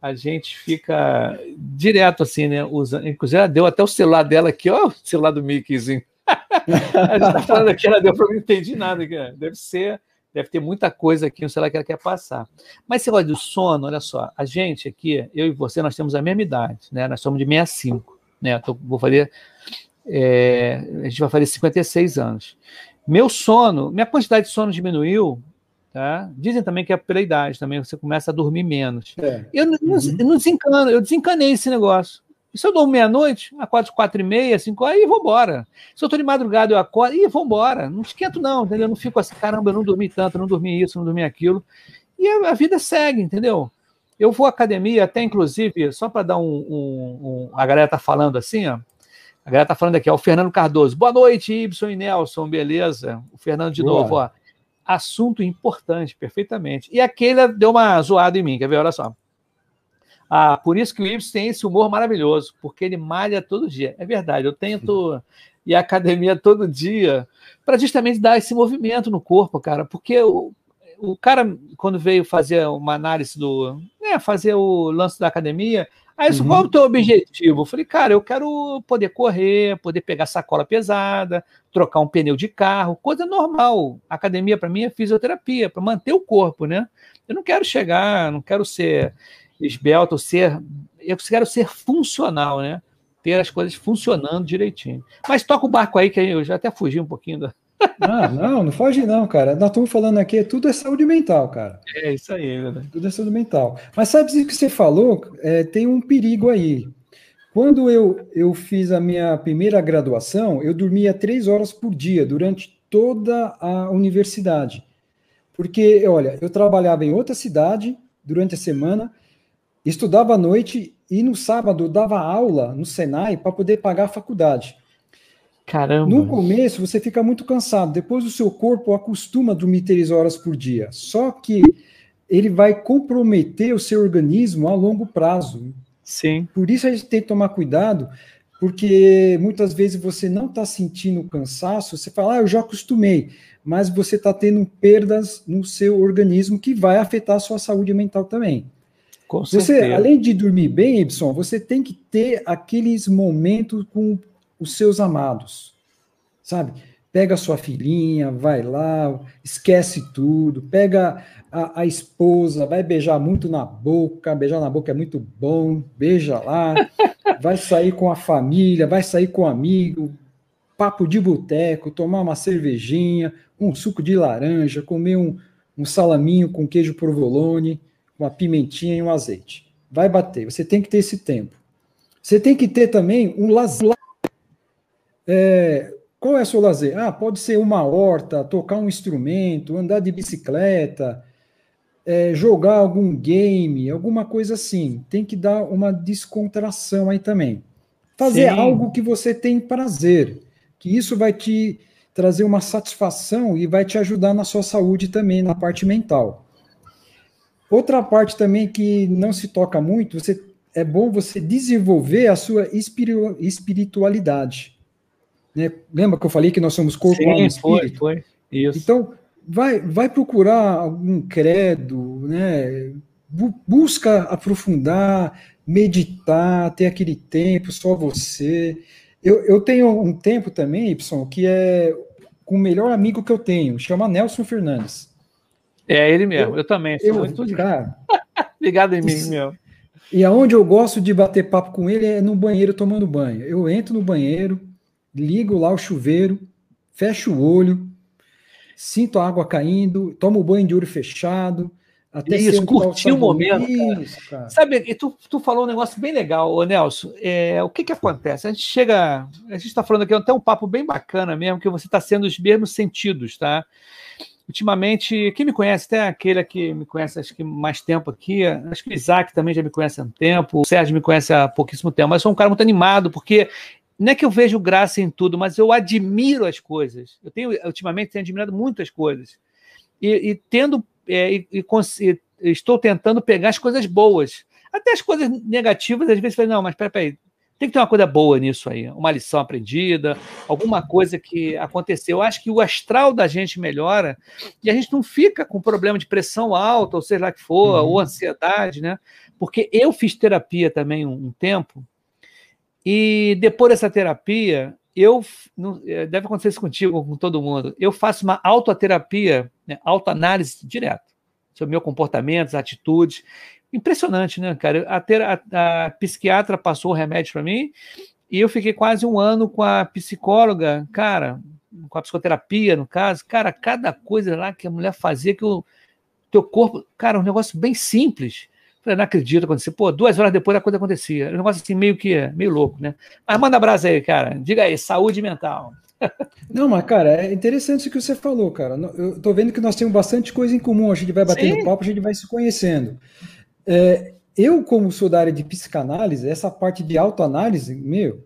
a gente fica direto assim, né? Usando, inclusive, ela deu até o celular dela aqui, ó, o celular do Mickeyzinho. [LAUGHS] a gente tá falando aqui, ela deu para não entendi nada. Deve ser, deve ter muita coisa aqui no celular que ela quer passar. Mas você gosta do sono, olha só, a gente aqui, eu e você, nós temos a mesma idade, né? Nós somos de 65, né? Tô, vou fazer, é, a gente vai fazer 56 anos. Meu sono, minha quantidade de sono diminuiu Tá? Dizem também que é pela idade, também você começa a dormir menos. É. Eu, não, uhum. eu não desencano, eu desencanei esse negócio. E se eu durmo meia-noite, quatro, quatro e meia, cinco, aí vou embora. Se eu estou de madrugada, eu acordo, e vou embora. Não esquento, não, entendeu? Eu não fico assim, caramba, eu não dormi tanto, não dormi isso, não dormi aquilo. E a, a vida segue, entendeu? Eu vou à academia, até inclusive, só para dar um, um, um, A galera tá falando assim, ó. A galera tá falando aqui, ó, o Fernando Cardoso. Boa noite, Ibson e Nelson, beleza? O Fernando de Boa. novo, ó assunto importante, perfeitamente. E aquele deu uma zoada em mim, quer ver? Olha só. Ah, por isso que o Ibsen tem esse humor maravilhoso, porque ele malha todo dia. É verdade, eu tento ir à academia todo dia para justamente dar esse movimento no corpo, cara, porque o, o cara, quando veio fazer uma análise do. É, fazer o lance da academia, Aí isso, uhum. qual é o teu objetivo? Eu falei, cara, eu quero poder correr, poder pegar sacola pesada, trocar um pneu de carro, coisa normal. academia para mim é fisioterapia, para manter o corpo, né? Eu não quero chegar, não quero ser esbelto, ser. Eu quero ser funcional, né? Ter as coisas funcionando direitinho. Mas toca o barco aí, que eu já até fugi um pouquinho da, ah, não, não foge não, cara. Nós estamos falando aqui, tudo é saúde mental, cara. É isso aí, né? Tudo é saúde mental. Mas sabe o que você falou? É, tem um perigo aí. Quando eu, eu fiz a minha primeira graduação, eu dormia três horas por dia durante toda a universidade. Porque, olha, eu trabalhava em outra cidade durante a semana, estudava à noite e no sábado dava aula no Senai para poder pagar a faculdade. Caramba. No começo você fica muito cansado, depois o seu corpo acostuma a dormir três horas por dia. Só que ele vai comprometer o seu organismo a longo prazo. Sim. Por isso a gente tem que tomar cuidado, porque muitas vezes você não está sentindo cansaço, você fala, ah, eu já acostumei, mas você está tendo perdas no seu organismo que vai afetar a sua saúde mental também. Com você, certeza. além de dormir bem, Ibson, você tem que ter aqueles momentos com os seus amados, sabe? Pega a sua filhinha, vai lá, esquece tudo, pega a, a, esposa, vai beijar muito na boca, beijar na boca é muito bom, beija lá, [LAUGHS] vai sair com a família, vai sair com um amigo, papo de boteco, tomar uma cervejinha, um suco de laranja, comer um, um salaminho com queijo provolone, uma pimentinha e um azeite. Vai bater, você tem que ter esse tempo. Você tem que ter também um lazer é, qual é seu lazer? Ah, pode ser uma horta, tocar um instrumento, andar de bicicleta, é, jogar algum game, alguma coisa assim. Tem que dar uma descontração aí também. Fazer Sim. algo que você tem prazer, que isso vai te trazer uma satisfação e vai te ajudar na sua saúde também, na parte mental. Outra parte também que não se toca muito, você, é bom você desenvolver a sua espiritualidade. Né? Lembra que eu falei que nós somos corpo, Sim, alma e espírito? Foi, foi. Isso. Então, vai, vai procurar algum credo, né? busca aprofundar, meditar, ter aquele tempo só você. Eu, eu tenho um tempo também, Y, que é com o melhor amigo que eu tenho, chama Nelson Fernandes. É ele mesmo, eu, eu também. Sou eu, muito cara, [LAUGHS] ligado em mim, meu. E aonde eu gosto de bater papo com ele é no banheiro tomando banho. Eu entro no banheiro, ligo lá o chuveiro, fecho o olho, sinto a água caindo, tomo banho de olho fechado. Até Isso, curtir o momento. Isso, cara. Sabe, e tu, tu falou um negócio bem legal, ô Nelson. É, o que que acontece? A gente chega. A gente está falando aqui até um papo bem bacana mesmo, que você está sendo os mesmos sentidos, tá? Ultimamente, quem me conhece, até aquele que me conhece acho que mais tempo aqui, acho que o Isaac também já me conhece há um tempo, o Sérgio me conhece há pouquíssimo tempo, mas sou um cara muito animado, porque não é que eu vejo graça em tudo, mas eu admiro as coisas. Eu tenho, ultimamente, tenho admirado muitas coisas. E, e tendo, é, e, e, estou tentando pegar as coisas boas. Até as coisas negativas, às vezes, eu falei, não, mas peraí, tem que ter uma coisa boa nisso aí, uma lição aprendida, alguma coisa que aconteceu. Eu acho que o astral da gente melhora e a gente não fica com problema de pressão alta, ou seja lá que for, uhum. ou ansiedade, né? Porque eu fiz terapia também um, um tempo, e depois dessa terapia, eu é, deve acontecer isso contigo, com todo mundo. Eu faço uma autoterapia, né, autoanálise direto sobre meu comportamento, atitudes. Impressionante, né, cara? A, ter, a, a psiquiatra passou o remédio para mim e eu fiquei quase um ano com a psicóloga, cara, com a psicoterapia, no caso. Cara, cada coisa lá que a mulher fazia que o teu corpo, cara, um negócio bem simples. Eu não acredito acontecer. Pô, duas horas depois a coisa acontecia. Um negócio assim, meio que meio louco, né? Mas manda abraço aí, cara. Diga aí, saúde mental. [LAUGHS] Não, mas, cara, é interessante o que você falou, cara. Eu tô vendo que nós temos bastante coisa em comum. A gente vai batendo Sim. papo, a gente vai se conhecendo. É, eu, como sou da área de psicanálise, essa parte de autoanálise, meu,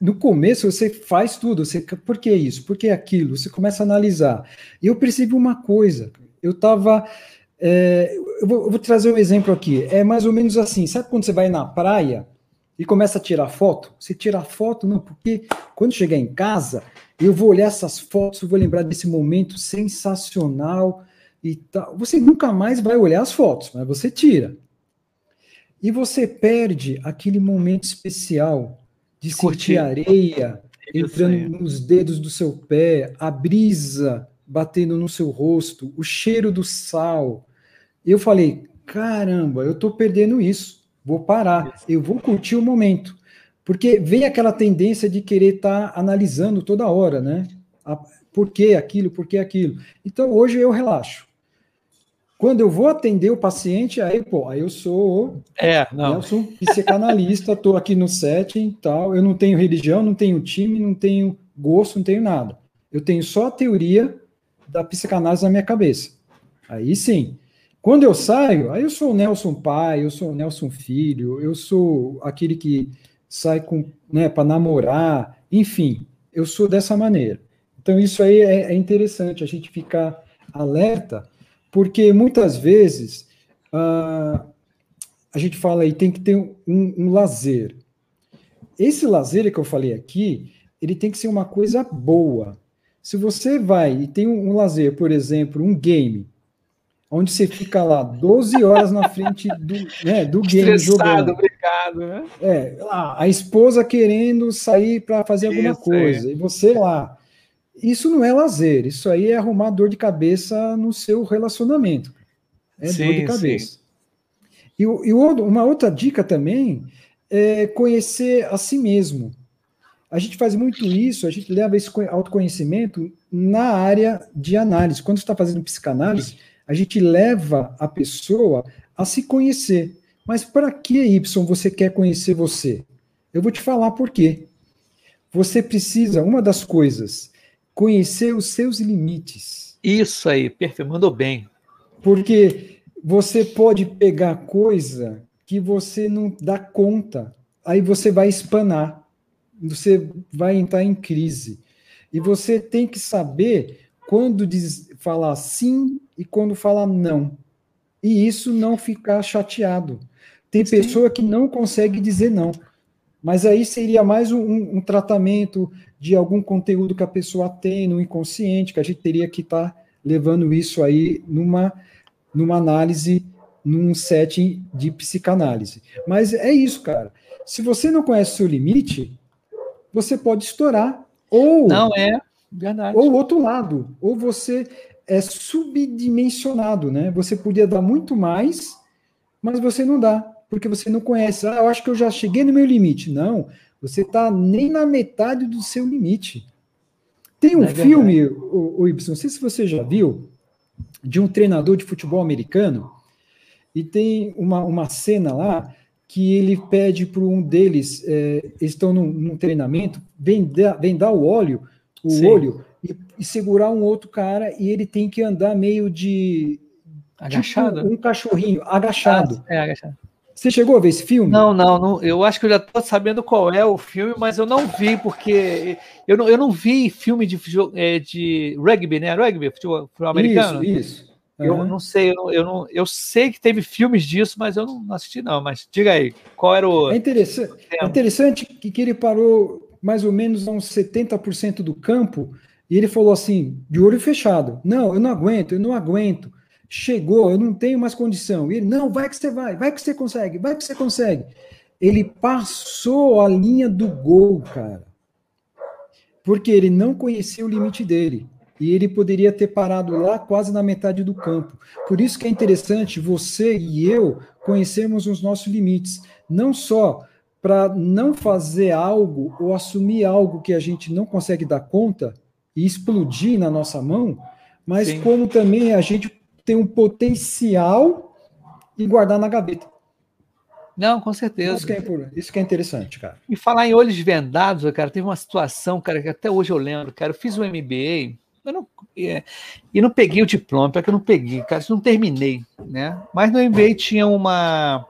no começo você faz tudo. Você, por que isso? Por que aquilo? Você começa a analisar. Eu percebi uma coisa. Eu estava. É, eu, vou, eu vou trazer um exemplo aqui. É mais ou menos assim. Sabe quando você vai na praia e começa a tirar foto? Você tira foto, não, porque quando chegar em casa, eu vou olhar essas fotos, eu vou lembrar desse momento sensacional e tal. Você nunca mais vai olhar as fotos, mas você tira. E você perde aquele momento especial de Curtir. sentir areia entrando nos dedos do seu pé, a brisa batendo no seu rosto, o cheiro do sal. Eu falei, caramba, eu estou perdendo isso. Vou parar, eu vou curtir o momento. Porque vem aquela tendência de querer estar tá analisando toda hora, né? por que aquilo, por que aquilo. Então hoje eu relaxo. Quando eu vou atender o paciente, aí, pô, aí eu sou é, não. Nelson, psicanalista, estou aqui no setting e tal. Eu não tenho religião, não tenho time, não tenho gosto, não tenho nada. Eu tenho só a teoria da psicanálise na minha cabeça. Aí sim. Quando eu saio, aí eu sou o Nelson pai, eu sou o Nelson filho, eu sou aquele que sai com, né, para namorar, enfim, eu sou dessa maneira. Então isso aí é, é interessante a gente ficar alerta porque muitas vezes uh, a gente fala aí tem que ter um, um, lazer. Esse lazer que eu falei aqui, ele tem que ser uma coisa boa. Se você vai e tem um, um lazer, por exemplo, um game, onde você fica lá 12 horas na frente do, né, do game jogando. Obrigado, né? É, lá, a esposa querendo sair para fazer alguma Isso coisa, e você lá isso não é lazer, isso aí é arrumar dor de cabeça no seu relacionamento. É sim, dor de cabeça. Sim. E, e uma outra dica também é conhecer a si mesmo. A gente faz muito isso, a gente leva esse autoconhecimento na área de análise. Quando está fazendo psicanálise, a gente leva a pessoa a se conhecer. Mas para que, Y, você quer conhecer você? Eu vou te falar por quê. Você precisa, uma das coisas conhecer os seus limites. Isso aí, perfeito, mandou bem. Porque você pode pegar coisa que você não dá conta, aí você vai espanar, você vai entrar em crise. E você tem que saber quando diz, falar sim e quando falar não. E isso não ficar chateado. Tem sim. pessoa que não consegue dizer não. Mas aí seria mais um, um, tratamento de algum conteúdo que a pessoa tem no inconsciente, que a gente teria que estar tá levando isso aí numa, numa análise, num setting de psicanálise. Mas é isso, cara. Se você não conhece o seu limite, você pode estourar. Ou. Não é verdade. Ou outro lado. Ou você é subdimensionado, né? Você podia dar muito mais, mas você não dá porque você não conhece. Ah, eu acho que eu já cheguei no meu limite. Não, você está nem na metade do seu limite. Tem um é filme, o, o Y, não sei se você já viu, de um treinador de futebol americano, e tem uma, uma cena lá que ele pede para um deles, é, eles estão num, num, treinamento, vendar, vendar o óleo, o Sim. olho, e, e, segurar um outro cara, e ele tem que andar meio de. Agachado? Tipo um cachorrinho, agachado. Ah, é, agachado. Você chegou a ver esse filme? Não, não, não, eu acho que eu já estou sabendo qual é o filme, mas eu não vi, porque eu não, eu não vi filme de, é, de rugby, né? Rugby, futebol, futebol americano. Isso, isso. Eu não sei, eu, não, eu, não, eu sei que teve filmes disso, mas eu não assisti, não. Mas diga aí, qual era o. É interessante, é interessante que, que ele parou mais ou menos a uns 70% do campo e ele falou assim, de olho fechado: Não, eu não aguento, eu não aguento. Chegou, eu não tenho mais condição. E ele: Não, vai que você vai, vai que você consegue, vai que você consegue. Ele passou a linha do gol, cara. Porque ele não conhecia o limite dele. E ele poderia ter parado lá quase na metade do campo. Por isso que é interessante você e eu conhecermos os nossos limites. Não só para não fazer algo ou assumir algo que a gente não consegue dar conta e explodir na nossa mão, mas Sim. como também a gente tem um potencial e guardar na gaveta. Não, com certeza. Isso que é, isso que é interessante, cara. E falar em olhos vendados, cara, teve uma situação, cara, que até hoje eu lembro, cara. Eu fiz o MBA, eu não, é, e não peguei o diploma, pior que eu não peguei, cara, isso não terminei, né? Mas no MBA tinha uma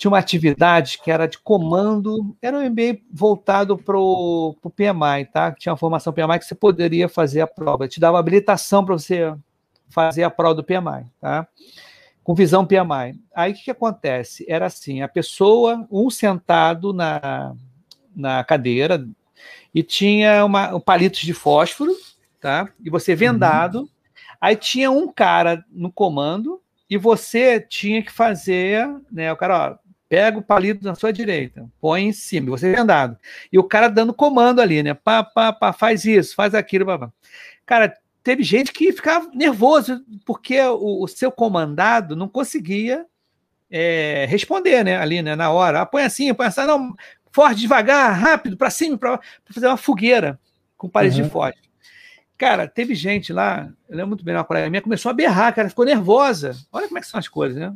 tinha uma atividade que era de comando, era um MBA voltado para o PMI, tá? Tinha uma formação PMI que você poderia fazer a prova, te dava habilitação para você fazer a prova do PMI, tá? Com visão PMI. Aí o que, que acontece? Era assim, a pessoa, um sentado na, na cadeira, e tinha uma, um palitos de fósforo, tá? E você vendado. Aí tinha um cara no comando e você tinha que fazer, né? O cara, ó, pega o palito na sua direita, põe em cima, você vendado. E o cara dando comando ali, né? Pá, pá, pá, faz isso, faz aquilo, pá, pá. Cara, teve gente que ficava nervoso porque o, o seu comandado não conseguia é, responder, né? Ali, né? Na hora. Ah, põe assim, põe assim, não, forte, devagar, rápido, para cima, para fazer uma fogueira com palito Uhum. de fósforo. Cara, teve gente lá, eu lembro muito bem, uma colega minha começou a berrar, cara, ficou nervosa. Olha como é que são as coisas, né?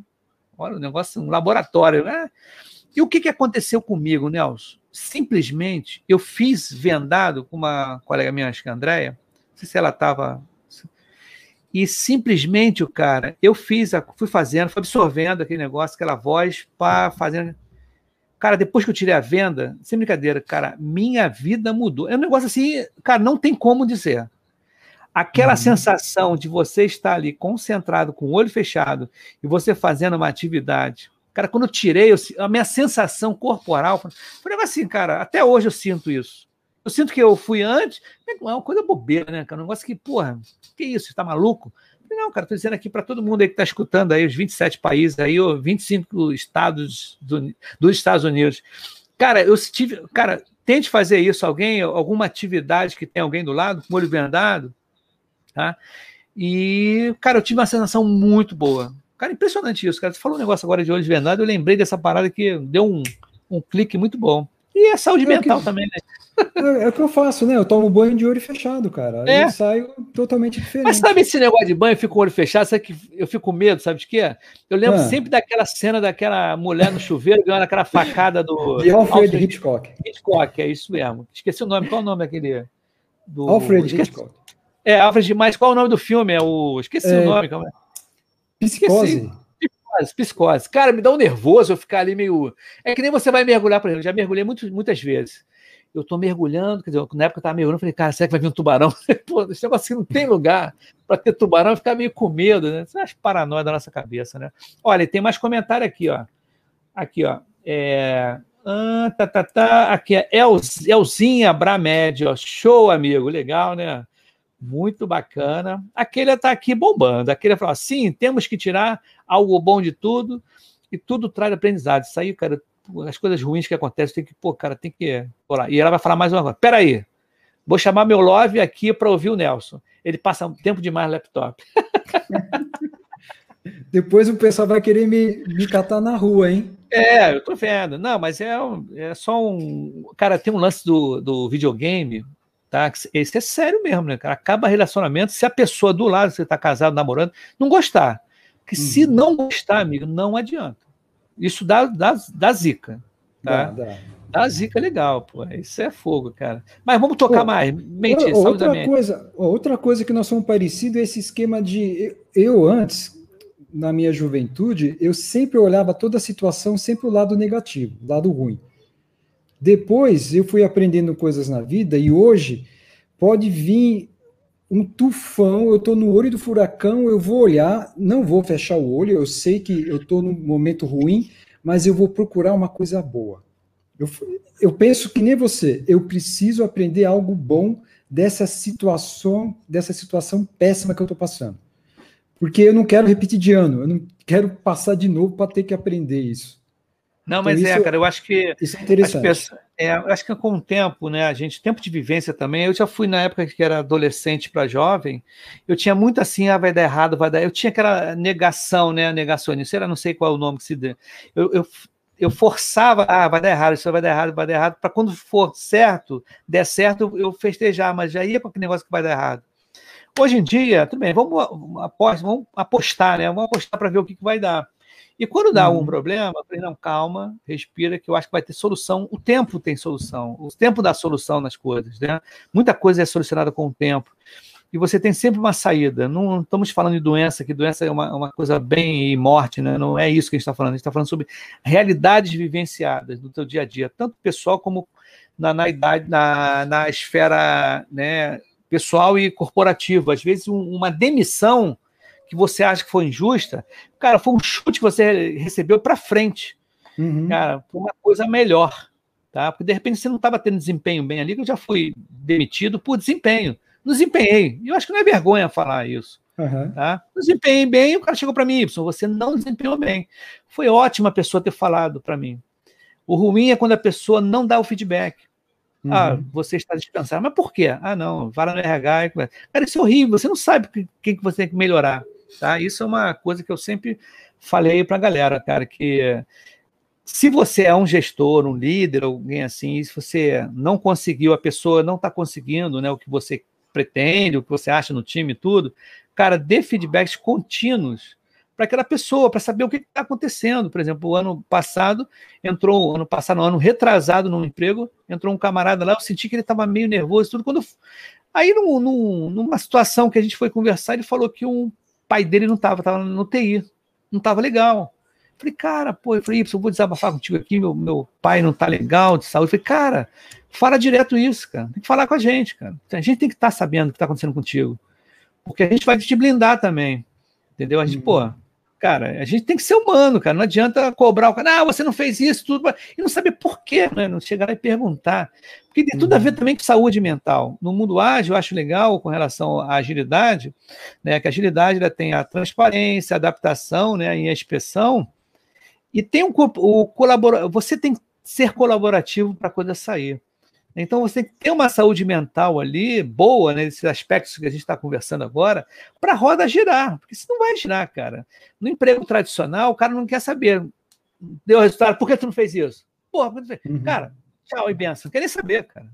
Olha, o negócio, um laboratório. Né? E o que, que aconteceu comigo, Nelson? Simplesmente, eu fiz vendado com uma colega minha, acho que é a Andréia, não sei se ela estava. E simplesmente o cara, eu fiz, a, fui fazendo, fui absorvendo aquele negócio, aquela voz, pá, fazendo. Cara, depois que eu tirei a venda, sem brincadeira, cara, minha vida mudou. É um negócio assim, cara, não tem como dizer. Aquela Uhum. sensação de você estar ali concentrado, com o olho fechado, e você fazendo uma atividade. Cara, quando eu tirei, eu, a minha sensação corporal, foi um assim, cara, até hoje eu sinto isso. Eu sinto que eu fui antes, é uma coisa bobeira, né, cara? Um negócio que, porra, que isso, você tá maluco? Não, cara, tô dizendo aqui para todo mundo aí que está escutando aí, os 27 países aí, ou 25 estados do, dos Estados Unidos. Cara, eu tive. Cara, tente fazer isso, alguém, alguma atividade que tem alguém do lado, com o olho vendado, tá? E, cara, eu tive uma sensação muito boa. Cara, impressionante isso, cara. Você falou um negócio agora de olhos vendados, eu lembrei dessa parada que deu um, um clique muito bom. E é saúde É mental que- também, né? É, é o que eu faço, né? Eu tomo banho de olho fechado, cara. Aí É. eu saio totalmente diferente. Mas sabe esse negócio de banho, eu fico com o olho fechado, sabe que eu fico com medo, sabe de quê? Eu lembro Ah. sempre daquela cena daquela mulher no chuveiro ganhando aquela facada do De Alfred Hitchcock. Hitchcock, é isso mesmo. Esqueci o nome, qual o nome daquele? Do... Alfred Hitchcock. É, Alfred, mas qual o nome do filme? É o. Esqueci É. o nome, calma. Psicose. Psicose, psicose. Cara, me dá um nervoso eu ficar ali meio. É que nem você vai mergulhar, por exemplo. Eu já mergulhei muito, muitas vezes. Eu tô mergulhando, quer dizer, na época eu tava mergulhando, eu falei, cara, será que vai vir um tubarão? [LAUGHS] Pô, esse negócio aqui não tem lugar para ter tubarão, eu ficar meio com medo, né? Isso é as paranoia da nossa cabeça, né? Olha, tem mais comentário aqui, ó. Aqui, ó. É... Ah, tá, tá, tá. Aqui é El, Elzinha Bramed, ó. Show, amigo. Legal, né? Muito bacana. Aquele tá aqui bombando. Aquele falou assim: temos que tirar algo bom de tudo e tudo traz aprendizado. Isso aí, cara, as coisas ruins que acontecem, tem que, pô, cara, tem que. Lá. E ela vai falar mais uma coisa. Peraí, vou chamar meu Love aqui para ouvir o Nelson. Ele passa um tempo demais no laptop. [LAUGHS] Depois o pessoal vai querer me, me catar na rua, hein? É, eu tô vendo. Não, mas é, é só um. Cara, tem um lance do, do videogame, tá? Esse é sério mesmo, né, cara? Acaba relacionamento se a pessoa do lado, você tá casado, namorando, não gostar. Porque se Uhum. não gostar, amigo, não adianta. Isso dá, dá, dá zica. Tá? Dá, dá. Dá zica legal, pô. Isso é fogo, cara. Mas vamos tocar mais. Mente, Outra- outra mente. coisa, outra coisa que nós somos parecidos é esse esquema de eu, eu antes na minha juventude, eu sempre olhava toda a situação sempre o lado negativo, o lado ruim. Depois eu fui aprendendo coisas na vida e hoje pode vir um tufão, eu estou no olho do furacão, eu vou olhar, não vou fechar o olho, eu sei que eu estou num momento ruim, mas eu vou procurar uma coisa boa. Eu, eu penso que nem você, eu preciso aprender algo bom dessa situação, dessa situação péssima que eu estou passando. Porque eu não quero repetir de ano, eu não quero passar de novo para ter que aprender isso. Não, então, mas é, cara, eu acho que. Isso é interessante. Pessoas, é, eu acho que com o tempo, né, a gente, tempo de vivência também, eu já fui na época que era adolescente para jovem, eu tinha muito assim, ah, vai dar errado, vai dar. Eu tinha aquela negação, né, negacionista, era não sei qual é o nome que se dê. Eu, eu, eu forçava, ah, vai dar errado, isso vai dar errado, vai dar errado, para quando for certo, der certo, eu festejar, mas já ia com aquele negócio que vai dar errado. Hoje em dia, tudo bem, vamos apostar, vamos apostar, né? Vamos apostar para ver o que, que vai dar. E quando dá uhum. algum problema, eu falei, não, calma, respira, que eu acho que vai ter solução. O tempo tem solução, o tempo dá solução nas coisas, né? Muita coisa é solucionada com o tempo. E você tem sempre uma saída. Não estamos falando de doença, que doença é uma, uma coisa bem e morte, né? Não é isso que a gente está falando. A gente está falando sobre realidades vivenciadas no teu dia a dia, tanto pessoal como na, na idade, na, na esfera né, pessoal e corporativa. Às vezes, um, uma demissão que você acha que foi injusta, cara, foi um chute que você recebeu para frente. Uhum. Cara, foi uma coisa melhor. Tá? Porque de repente você não estava tendo desempenho bem ali, que eu já fui demitido por desempenho. Não desempenhei. E eu acho que não é vergonha falar isso. Uhum. Tá? Desempenhei bem, o cara chegou para mim, Y, você não desempenhou bem. Foi ótima a pessoa ter falado para mim. O ruim é quando a pessoa não dá o feedback. Ah, uhum. Ah, você está dispensado. Mas por quê? Ah, não, vara no RH. Cara, isso é horrível. Você não sabe o que, que você tem que melhorar. Tá? Isso é uma coisa que eu sempre falei para a galera, cara, que se você é um gestor, um líder, alguém assim, se você não conseguiu, a pessoa não está conseguindo né, o que você pretende, o que você acha no time e tudo, cara, dê feedbacks contínuos para aquela pessoa, para saber o que está acontecendo. Por exemplo, o ano passado entrou, ano passado, no ano retrasado no emprego, entrou um camarada lá, eu senti que ele estava meio nervoso, tudo. Quando aí num, numa situação que a gente foi conversar, ele falou que um pai dele não estava, estava no TI, não estava legal. Falei, cara, pô, eu falei, eu vou desabafar contigo aqui, meu, meu pai não tá legal de saúde. Eu falei, cara, fala direto isso, cara. Tem que falar com a gente, cara. A gente tem que estar tá sabendo o que está acontecendo contigo. Porque a gente vai te blindar também. Entendeu? A gente, uhum. pô, cara, a gente tem que ser humano, cara. Não adianta cobrar o cara, ah, você não fez isso, tudo, e não saber por quê, né? Não chegar lá e perguntar. Porque tem tudo a ver uhum. também com saúde mental. No mundo ágil, eu acho legal com relação à agilidade, né? Que a agilidade ela tem a transparência, a adaptação, né? E a inspeção. E tem um o colabora, você tem que ser colaborativo para a coisa sair. Então você tem que ter uma saúde mental ali boa, né, nesses aspectos que a gente está conversando agora, para a roda girar, porque se não vai girar, cara. No emprego tradicional, o cara não quer saber. Deu resultado, por que tu não fez isso? Porra, uhum. cara, tchau e benção. Não quer nem saber, cara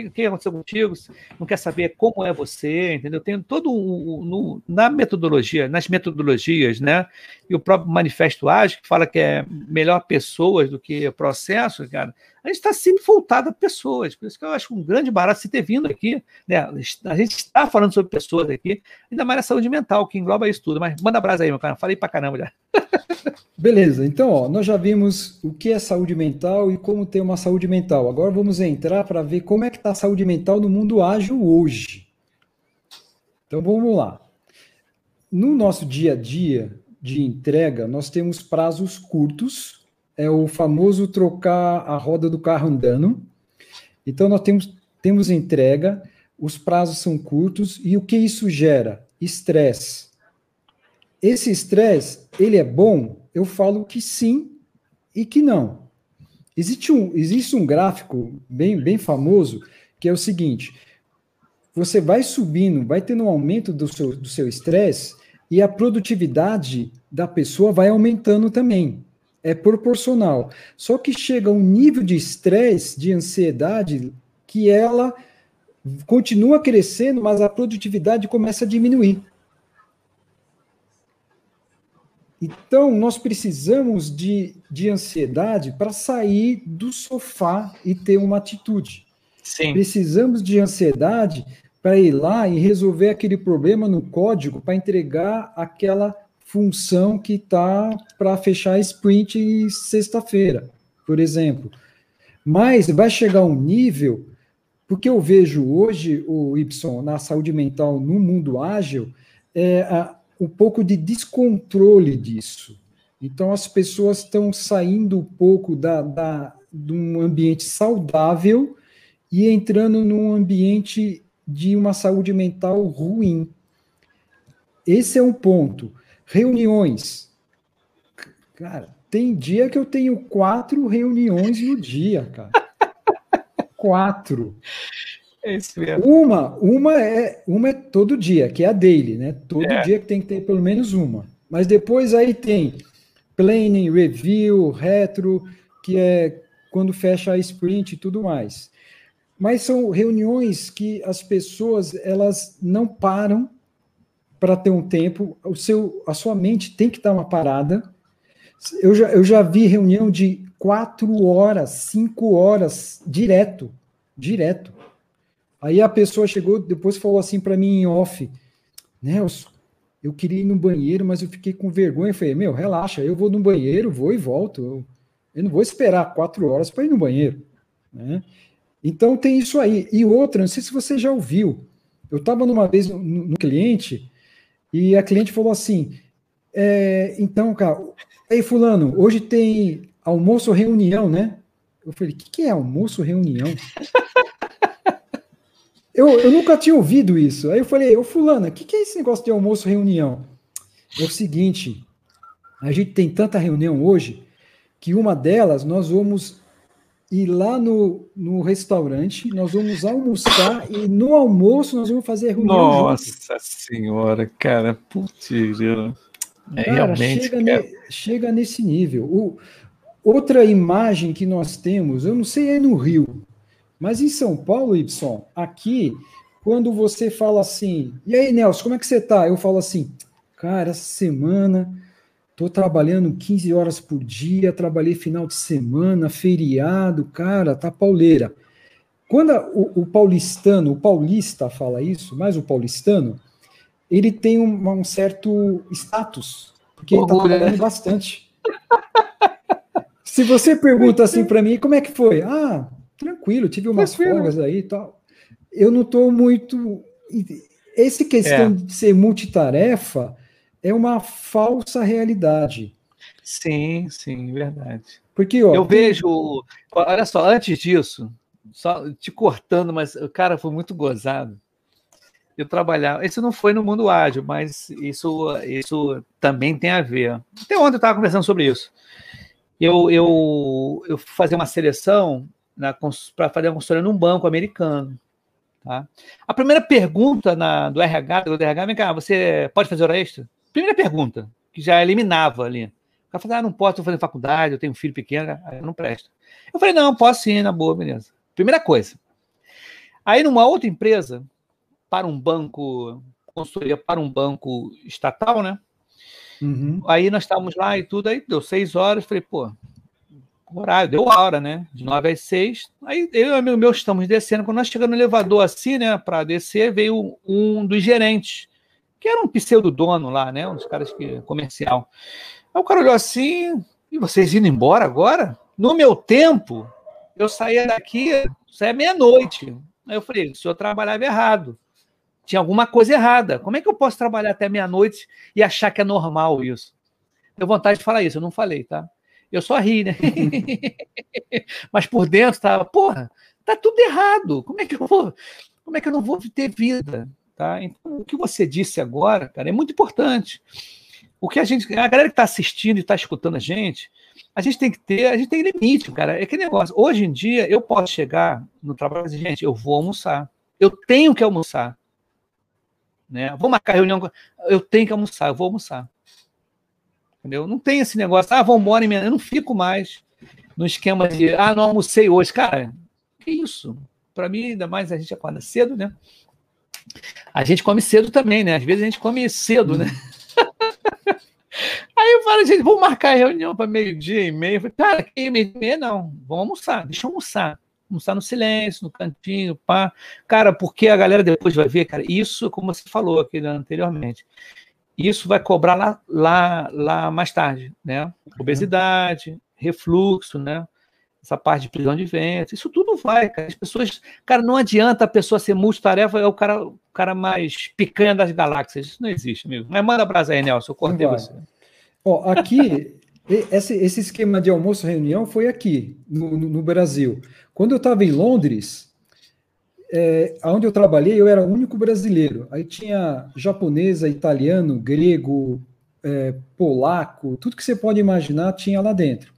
o que, aconteceu contigo, não quer saber como é você, entendeu? Tem todo um, no, na metodologia, nas metodologias, né? E o próprio manifesto ágil que fala que é melhor pessoas do que processos, cara. A gente está sempre voltado a pessoas, por isso que eu acho um grande barato você ter vindo aqui, né? A gente está falando sobre pessoas aqui, ainda mais na saúde mental, que engloba isso tudo. Mas manda brasa aí, meu cara. Falei pra caramba já. [LAUGHS] Beleza, então ó, nós já vimos o que é saúde mental e como ter uma saúde mental. Agora vamos entrar para ver como é que está a saúde mental no mundo ágil hoje. Então vamos lá. No nosso dia a dia de entrega, nós temos prazos curtos, é o famoso trocar a roda do carro andando. Então nós temos, temos entrega, os prazos são curtos e o que isso gera? Estresse esse estresse, ele é bom? Eu falo que sim e que não. Existe um, existe um gráfico bem, bem famoso que é o seguinte: você vai subindo, vai tendo um aumento do seu do seu estresse e a produtividade da pessoa vai aumentando também. É proporcional. Só que chega um nível de estresse, de ansiedade, que ela continua crescendo, mas a produtividade começa a diminuir. Então, nós precisamos de, de ansiedade para sair do sofá e ter uma atitude. Sim. Precisamos de ansiedade para ir lá e resolver aquele problema no código para entregar aquela função que está para fechar sprint sexta-feira, por exemplo. Mas vai chegar um nível Porque eu vejo hoje, o Y, na saúde mental no mundo ágil, é a, um pouco de descontrole disso. Então, as pessoas estão saindo um pouco da, da, de um ambiente saudável e entrando num ambiente de uma saúde mental ruim. Esse é um ponto. Reuniões. Cara, tem dia que eu tenho quatro reuniões no dia, cara. quatro. É isso mesmo. Uma, uma é, uma é todo dia, que é a daily, né? Todo é. dia que tem que ter pelo menos uma. Mas depois aí tem planning, review, retro, que é quando fecha a sprint e tudo mais. Mas são reuniões que as pessoas elas não param para ter um tempo, o seu, a sua mente tem que dar uma parada. Eu já, eu já vi reunião de quatro horas, cinco horas, direto, direto. Aí a pessoa chegou, depois falou assim para mim em off, Nelson, eu queria ir no banheiro, mas eu fiquei com vergonha. Eu falei, meu, relaxa, eu vou no banheiro, vou e volto. Eu, eu não vou esperar quatro horas para ir no banheiro. Né? Então tem isso aí. E outra, não sei se você já ouviu. Eu estava numa vez no, no, cliente e a cliente falou assim: é, então, cara, ei, Fulano, hoje tem almoço reunião, né? Eu falei: o que, que é almoço reunião? [LAUGHS] Eu, eu nunca tinha ouvido isso. Aí eu falei, ô fulana, o que, que é esse negócio de almoço reunião? É o seguinte, a gente tem tanta reunião hoje que uma delas nós vamos ir lá no, no restaurante, nós vamos almoçar e no almoço nós vamos fazer reunião. Nossa junto. senhora, cara, putz, é, cara, realmente. Chega, cara. Ne, chega nesse nível. O, outra imagem que nós temos, eu não sei é no Rio, mas em São Paulo, Y, aqui, quando você fala assim, e aí, Nelson, como é que você tá? Eu falo assim, cara, essa semana tô trabalhando 15 horas por dia, trabalhei final de semana, feriado, cara, tá pauleira. Quando o, o paulistano, o paulista fala isso, mais o paulistano, ele tem um, um certo status, porque ele tá trabalhando bastante. Se você pergunta assim para mim, como é que foi? Ah, tranquilo, tive umas folgas aí e tal. Eu não estou muito. Esse questão é. de ser multitarefa é uma falsa realidade. Sim, sim, verdade. Porque ó, eu tem... vejo, olha só, antes disso, só te cortando, mas o cara foi muito gozado. Eu trabalhava, isso não foi no mundo ágil, mas isso, isso também tem a ver. Até ontem eu estava conversando sobre isso. Eu, eu, eu fazia uma seleção para fazer a consultoria num banco americano. Tá? A primeira pergunta na, do RH, do RH, vem cá, você pode fazer hora extra? Primeira pergunta, que já eliminava ali. O cara falou, ah, não posso, estou fazendo faculdade, eu tenho um filho pequeno, aí não presta. Eu falei, não, posso sim, na boa, beleza. Primeira coisa. Aí numa outra empresa, para um banco, consultoria para um banco estatal, né? Uhum. Aí nós estávamos lá e tudo, aí deu seis horas, falei, pô, horário, deu a hora, né? De nove às seis. Aí eu e o amigo meu estamos descendo. Quando nós chegamos no elevador assim, né, para descer, veio um dos gerentes, que era um pseudo dono lá, né? Um dos caras que comercial. Aí o cara olhou assim, e vocês indo embora agora? No meu tempo, eu saía daqui, saía meia-noite. Aí eu falei, o senhor trabalhava errado. Tinha alguma coisa errada. Como é que eu posso trabalhar até meia-noite e achar que é normal isso? Deu vontade de falar isso, eu não falei, tá? Eu só ri, né? [LAUGHS] Mas por dentro tava, porra, tá tudo errado. Como é que eu vou? Como é que eu não vou ter vida? Tá? Então, o que você disse agora, cara, é muito importante. O que a gente, a galera que está assistindo e está escutando a gente, a gente tem que ter, a gente tem limite, cara. É que negócio. Hoje em dia, eu posso chegar no trabalho e dizer, gente, eu vou almoçar. Eu tenho que almoçar. Né? Vou marcar reunião. Eu tenho que almoçar, eu vou almoçar. Entendeu? Não tem esse negócio, ah, vamos embora, eu não fico mais no esquema de, ah, não almocei hoje. Cara, que isso? Para mim, ainda mais a gente acorda cedo, né? A gente come cedo também, né? Às vezes a gente come cedo, né? Aí eu falo, gente, vamos marcar a reunião para meio-dia e meio. Eu falei, cara, que meio-dia e meia não, vamos almoçar, deixa eu almoçar. Almoçar no silêncio, no cantinho, pá. Cara, porque a galera depois vai ver, cara, isso, como você falou aqui anteriormente, isso vai cobrar lá, lá, lá mais tarde, né? Obesidade, refluxo, né? Essa parte de prisão de ventre, isso tudo vai, cara. As pessoas, cara, não adianta a pessoa ser multitarefa, é o cara, o cara mais picanha das galáxias. Isso não existe, amigo. Mas manda brasa aí, Nelson, eu cortei você. Ó, aqui, esse, esse esquema de almoço-reunião foi aqui, no, no, no, Brasil. Quando eu estava em Londres, é, onde eu trabalhei, eu era o único brasileiro. Aí tinha japonesa, italiano, grego, é, polaco, tudo que você pode imaginar tinha lá dentro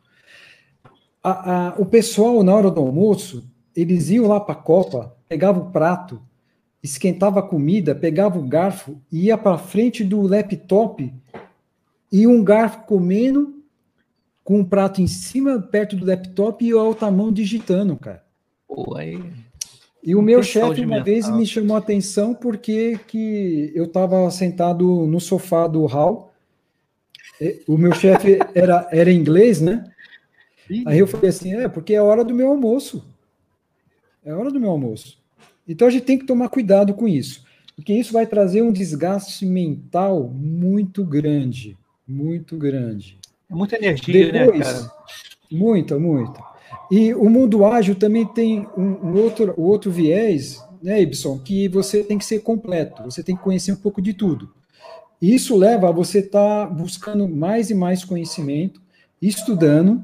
a, a, o pessoal, na hora do almoço, eles iam lá para a Copa, pegavam o prato, esquentava a comida, pegava o garfo, ia para frente do laptop e um garfo comendo com um prato em cima, perto do laptop e a outra mão digitando, cara. Pô, aí... E o meu chefe uma mental. vez me chamou a atenção porque que eu estava sentado no sofá do hall. O meu chefe era, era inglês, né? Aí eu falei assim: é, porque é hora do meu almoço. É hora do meu almoço. Então a gente tem que tomar cuidado com isso, porque isso vai trazer um desgaste mental muito grande. Muito grande. É muita energia, né, Depois, né, cara? Muita, muita. E o mundo ágil também tem um, um outro, outro viés, né, Ibson, que você tem que ser completo, você tem que conhecer um pouco de tudo. Isso leva a você estar tá buscando mais e mais conhecimento, estudando,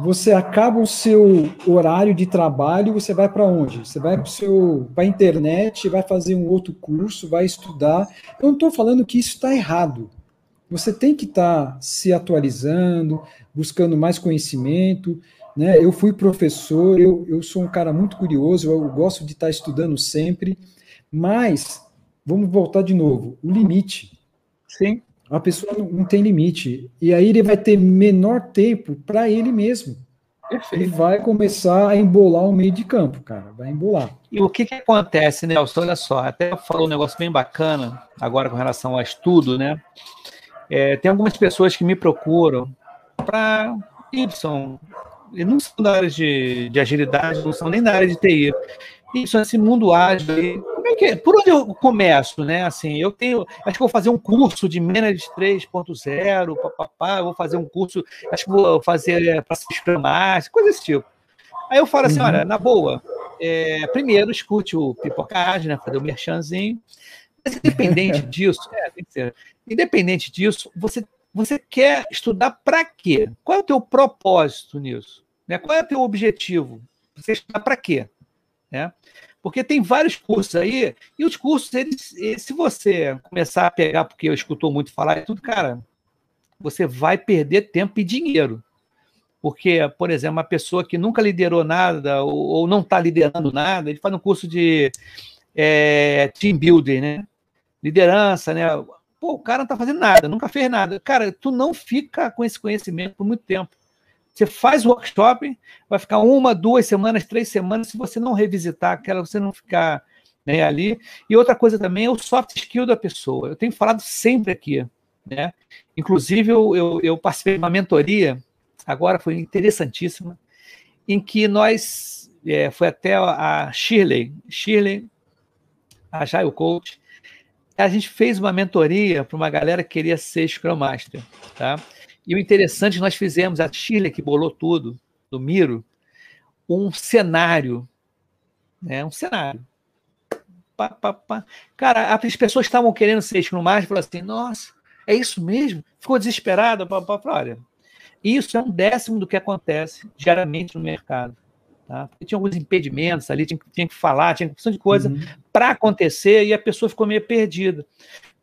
você acaba o seu horário de trabalho, você vai para onde? Você vai para a internet, vai fazer um outro curso, vai estudar. Eu não estou falando que isso está errado. Você tem que estar tá se atualizando, buscando mais conhecimento. Né? Eu fui professor, eu, eu sou um cara muito curioso, eu gosto de estar tá estudando sempre, mas vamos voltar de novo, o limite. Sim. A pessoa não, não tem limite. E aí ele vai ter menor tempo para ele mesmo. Perfeito. E vai começar a embolar o meio de campo, cara. Vai embolar. E o que, que acontece, Nelson? Olha só, até falou um negócio bem bacana agora com relação ao estudo, né? É, tem algumas pessoas que me procuram para Y, e não são da área de, de agilidade, não são nem da área de TI. Isso, esse mundo ágil que? Por onde eu começo, né? Assim, eu tenho, acho que vou fazer um curso de Manage 3.0, papapá, vou fazer um curso, acho que vou fazer para Master, coisa desse tipo. Aí eu falo assim, uhum. olha, na boa, é, primeiro escute o Pipocagem, né? Fazer o merchanzinho. Mas independente [LAUGHS] disso, é, ser. Independente disso, você, você quer estudar para quê? Qual é o teu propósito nisso? Né? Qual é o teu objetivo? Você estudar para quê? Né? Porque tem vários cursos aí, e os cursos, eles, se você começar a pegar, porque eu escutou muito falar e tudo, cara, você vai perder tempo e dinheiro. Porque, por exemplo, uma pessoa que nunca liderou nada ou, ou não está liderando nada, ele faz um curso de é, team building, né? Liderança, né? Pô, o cara não está fazendo nada, nunca fez nada. Cara, tu não fica com esse conhecimento por muito tempo. Você faz o workshop, vai ficar uma, duas semanas, três semanas, se você não revisitar aquela, você não ficar né, ali. E outra coisa também é o soft skill da pessoa. Eu tenho falado sempre aqui, né? Inclusive, eu, eu, eu participei de uma mentoria, agora foi interessantíssima, em que nós, é, foi até a Shirley, Shirley, a Jail Coach, a gente fez uma mentoria para uma galera que queria ser Scrum Master, tá? E o interessante, nós fizemos, a Chile que bolou tudo, do Miro, um cenário, né? um cenário. Pá, pá, pá. Cara, as pessoas estavam querendo ser Scrum Master, falaram assim, nossa, é isso mesmo? Ficou desesperada, pá, pá, pá. olha, isso é um décimo do que acontece diariamente no mercado. Tá? Porque tinha alguns impedimentos ali, tinha, tinha que falar, tinha questão de coisa uhum. para acontecer e a pessoa ficou meio perdida.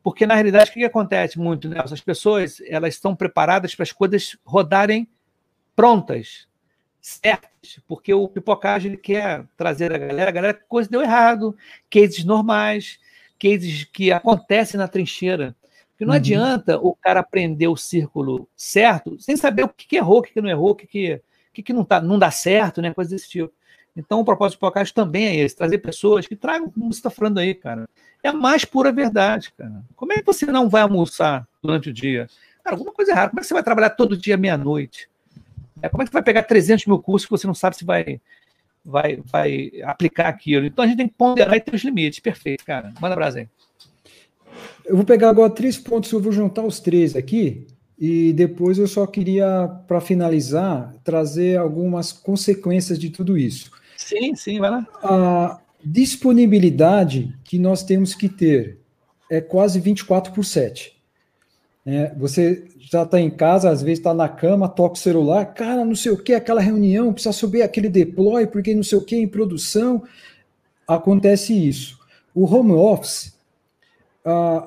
Porque, na realidade, o que, que acontece muito, né? As pessoas elas estão preparadas para as coisas rodarem prontas, certas, porque o pipocagem ele quer trazer a galera, a galera, coisa deu errado, cases normais, cases que acontecem na trincheira. Porque não uhum. adianta o cara aprender o círculo certo sem saber o que, que errou, o que, que não errou, o que, que, que, que não, tá, não dá certo, né? Coisa desse tipo. Então, o propósito do podcast também é esse: trazer pessoas que tragam, como você está falando aí, cara. É a mais pura verdade, cara. Como é que você não vai almoçar durante o dia? Cara, alguma coisa errada. Como é que você vai trabalhar todo dia meia-noite? É, como é que você vai pegar 300 mil cursos que você não sabe se vai, vai, vai aplicar aquilo? Então, a gente tem que ponderar e ter os limites. Perfeito, cara. Manda brasa aí. Eu vou pegar agora três pontos, eu vou juntar os três aqui E depois eu só queria, para finalizar, trazer algumas consequências de tudo isso. Sim, sim, vai lá. A disponibilidade que nós temos que ter é quase 24 por 7. É, você já está em casa, às vezes está na cama, toca o celular, cara, não sei o que, aquela reunião, precisa subir aquele deploy, porque não sei o que, em produção. Acontece isso. O home office,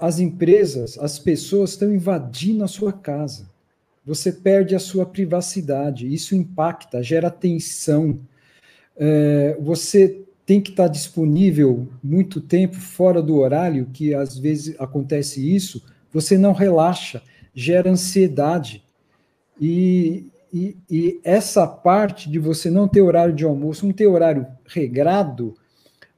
as empresas, as pessoas estão invadindo a sua casa. Você perde a sua privacidade, isso impacta, gera tensão. É, você tem que estar disponível muito tempo fora do horário, que às vezes acontece isso, você não relaxa, gera ansiedade. E, e, e, essa parte de você não ter horário de almoço, não ter horário regrado,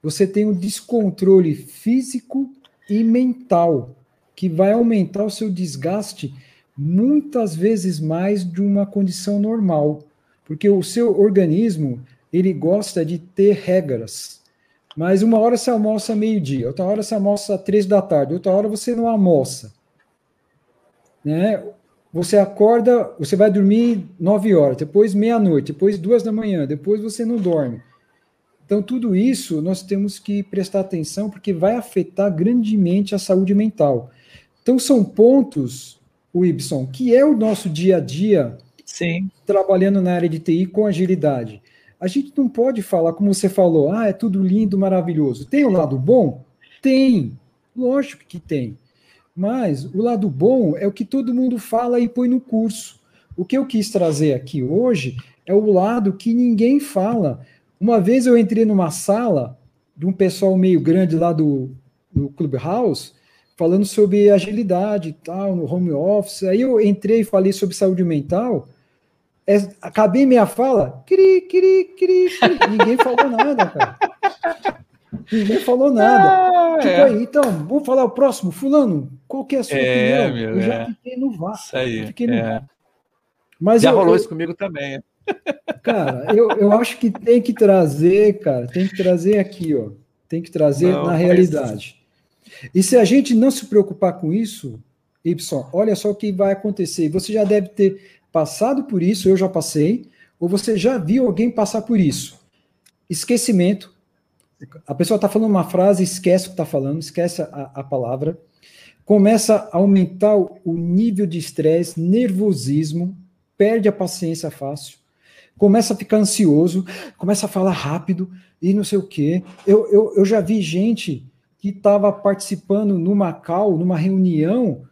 você tem um descontrole físico e mental, que vai aumentar o seu desgaste muitas vezes mais de uma condição normal, porque o seu organismo ele gosta de ter regras. Mas uma hora você almoça meio-dia, outra hora você almoça três da tarde, outra hora você não almoça né? Você acorda, você vai dormir nove horas, depois meia-noite, depois duas da manhã, depois você não dorme. Então, tudo isso nós temos que prestar atenção, porque vai afetar grandemente a saúde mental. Então, são pontos, o Ibson, que é o nosso dia a dia Sim. trabalhando na área de TI com agilidade. A gente não pode falar, como você falou, ah, é tudo lindo, maravilhoso. Tem o lado bom? Tem. Lógico que tem. Mas o lado bom é o que todo mundo fala e põe no curso. O que eu quis trazer aqui hoje é o lado que ninguém fala. Uma vez eu entrei numa sala de um pessoal meio grande lá do, do Clubhouse, falando sobre agilidade e tal, no home office. Aí eu entrei e falei sobre saúde mental. É, acabei minha fala, cri, cri, cri, cri. ninguém falou nada, cara. Ninguém falou nada. Ah, tipo é. aí, então, vou falar o próximo. Fulano, qual que é a sua é, opinião? Meu, eu já é. fiquei no VAR. Isso aí. Fiquei no é. Mas já eu, rolou eu, isso comigo também. Cara, eu, eu acho que tem que trazer, cara, tem que trazer aqui, ó. Tem que trazer não, na realidade. Mas... E se a gente não se preocupar com isso, Y, olha só o que vai acontecer. Você já deve ter passado por isso, eu já passei, ou você já viu alguém passar por isso. Esquecimento, a pessoa está falando uma frase, esquece o que está falando, esquece a, a, palavra, começa a aumentar o nível de estresse, nervosismo, perde a paciência fácil, começa a ficar ansioso, começa a falar rápido e não sei o quê. Eu, eu, eu já vi gente que estava participando numa call, numa reunião,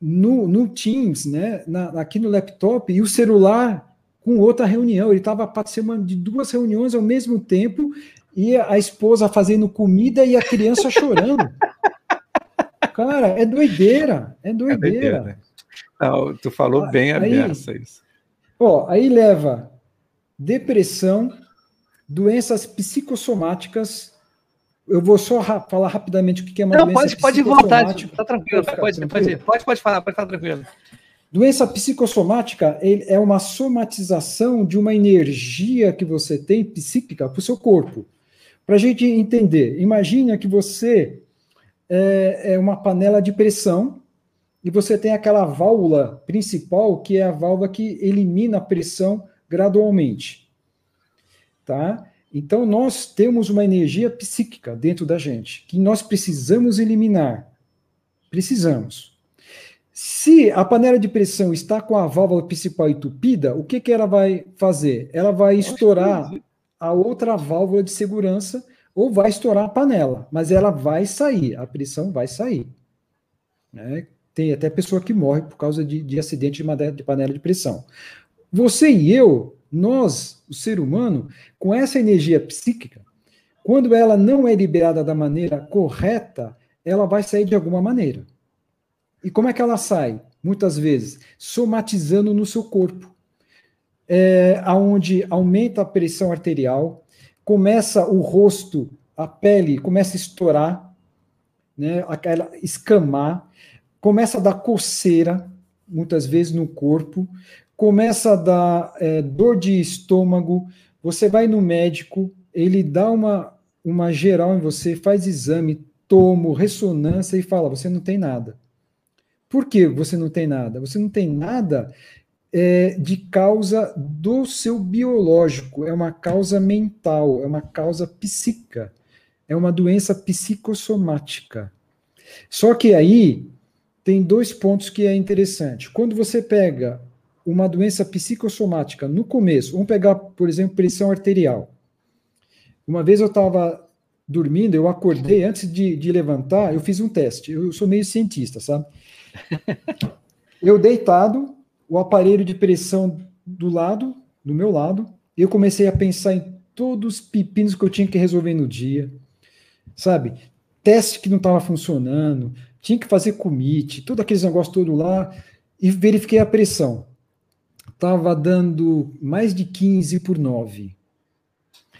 no, no Teams, né, na, aqui no laptop, e o celular com outra reunião. Ele estava participando de duas reuniões ao mesmo tempo e a esposa fazendo comida e a criança [LAUGHS] chorando. Cara, é doideira, é doideira. É doideira né? Não, tu falou bem a beça isso. Ó, aí leva depressão, doenças psicossomáticas. Eu vou só ra falar rapidamente o que é uma Não, doença pode, pode voltar, tá tranquilo, pode, pode, pode, pode falar, pode estar tranquilo. Doença psicossomática é uma somatização de uma energia que você tem psíquica para o seu corpo. Para a gente entender, imagine que você é, é uma panela de pressão e você tem aquela válvula principal, que é a válvula que elimina a pressão gradualmente. Tá? Então, nós temos uma energia psíquica dentro da gente, que nós precisamos eliminar. Precisamos. Se a panela de pressão está com a válvula principal entupida, o que, que ela vai fazer? Ela vai estourar a outra válvula de segurança ou vai estourar a panela, mas ela vai sair, a pressão vai sair. Né? Tem até pessoa que morre por causa de, de acidente de, de panela de pressão. Você e eu, nós, o ser humano, com essa energia psíquica, quando ela não é liberada da maneira correta, ela vai sair de alguma maneira. E como é que ela sai? Muitas vezes, somatizando no seu corpo é, onde aumenta a pressão arterial, começa o rosto, a pele começa a estourar, né, aquela escamar, começa a dar coceira, muitas vezes no corpo, começa a dar é, dor de estômago, você vai no médico, ele dá uma, uma geral em você, faz exame, tomo, ressonância e fala: você não tem nada. Por que você não tem nada? Você não tem nada é, de causa do seu biológico, é uma causa mental, é uma causa psíquica, é uma doença psicossomática. Só que aí tem dois pontos que é interessante. Quando você pega uma doença psicossomática no começo, vamos pegar, por exemplo, pressão arterial. Uma vez eu estava dormindo, eu acordei, antes de, de levantar, eu fiz um teste. Eu sou meio cientista, sabe? [LAUGHS] Eu deitado, o aparelho de pressão do lado, do meu lado, eu comecei a pensar em todos os pepinos que eu tinha que resolver no dia, sabe? Teste que não estava funcionando, tinha que fazer commit, todos aqueles negócios todo lá, e verifiquei a pressão. Estava dando mais de 15 por 9.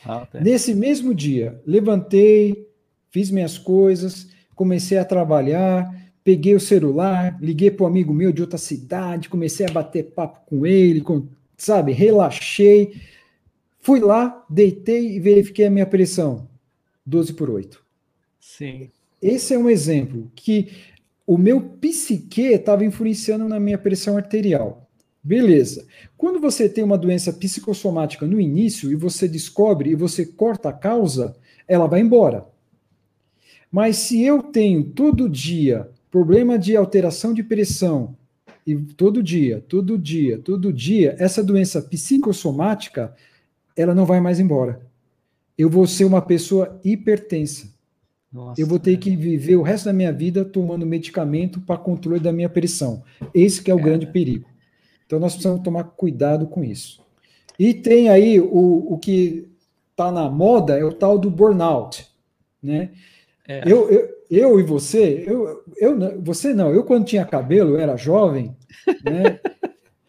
Ah. Nesse mesmo dia, levantei, fiz minhas coisas, comecei a trabalhar, peguei o celular, liguei para um amigo meu de outra cidade, comecei a bater papo com ele, com, sabe, relaxei. Fui lá, deitei e verifiquei a minha pressão. 12 por 8. Sim. Esse é um exemplo que o meu psique estava influenciando na minha pressão arterial. Beleza. Quando você tem uma doença psicossomática no início e você descobre e você corta a causa, ela vai embora. Mas se eu tenho todo dia problema de alteração de pressão, e todo dia, todo dia, todo dia, essa doença psicossomática, ela não vai mais embora. Eu vou ser uma pessoa hipertensa. Nossa, eu vou ter que viver o resto da minha vida tomando medicamento para controle da minha pressão. Esse que é o grande perigo. Então nós precisamos tomar cuidado com isso. E tem aí o, o que está na moda, é o tal do burnout. Né? É. Eu, eu, eu e você, eu, eu, você não, eu quando tinha cabelo, eu era jovem, né?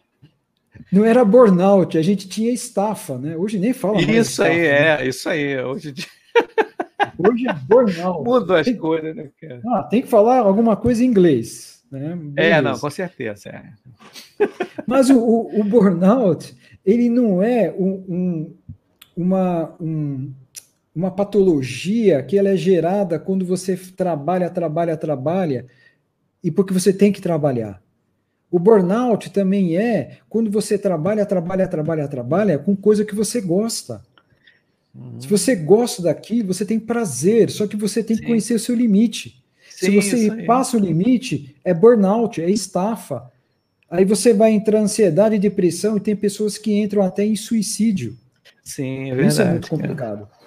[LAUGHS] não era burnout, a gente tinha estafa, né? Hoje nem fala mais. Isso aí, estafa, é, isso aí. Hoje, [LAUGHS] Hoje é burnout. Mudou as tem, coisas, né, cara? Ah, tem que falar alguma coisa em inglês. Né? É, não, com certeza. É. [LAUGHS] Mas o, o, o, burnout, ele não é um, um uma, um, uma patologia que ela é gerada quando você trabalha, trabalha, trabalha e porque você tem que trabalhar. O burnout também é quando você trabalha, trabalha, trabalha, trabalha com coisa que você gosta. Uhum. Se você gosta daquilo, você tem prazer, só que você tem Sim. que conhecer o seu limite. Sim, Se você passa o limite, é burnout, é estafa. Aí você vai entrar ansiedade e depressão, e tem pessoas que entram até em suicídio. Sim, é verdade. Isso é muito complicado. Cara.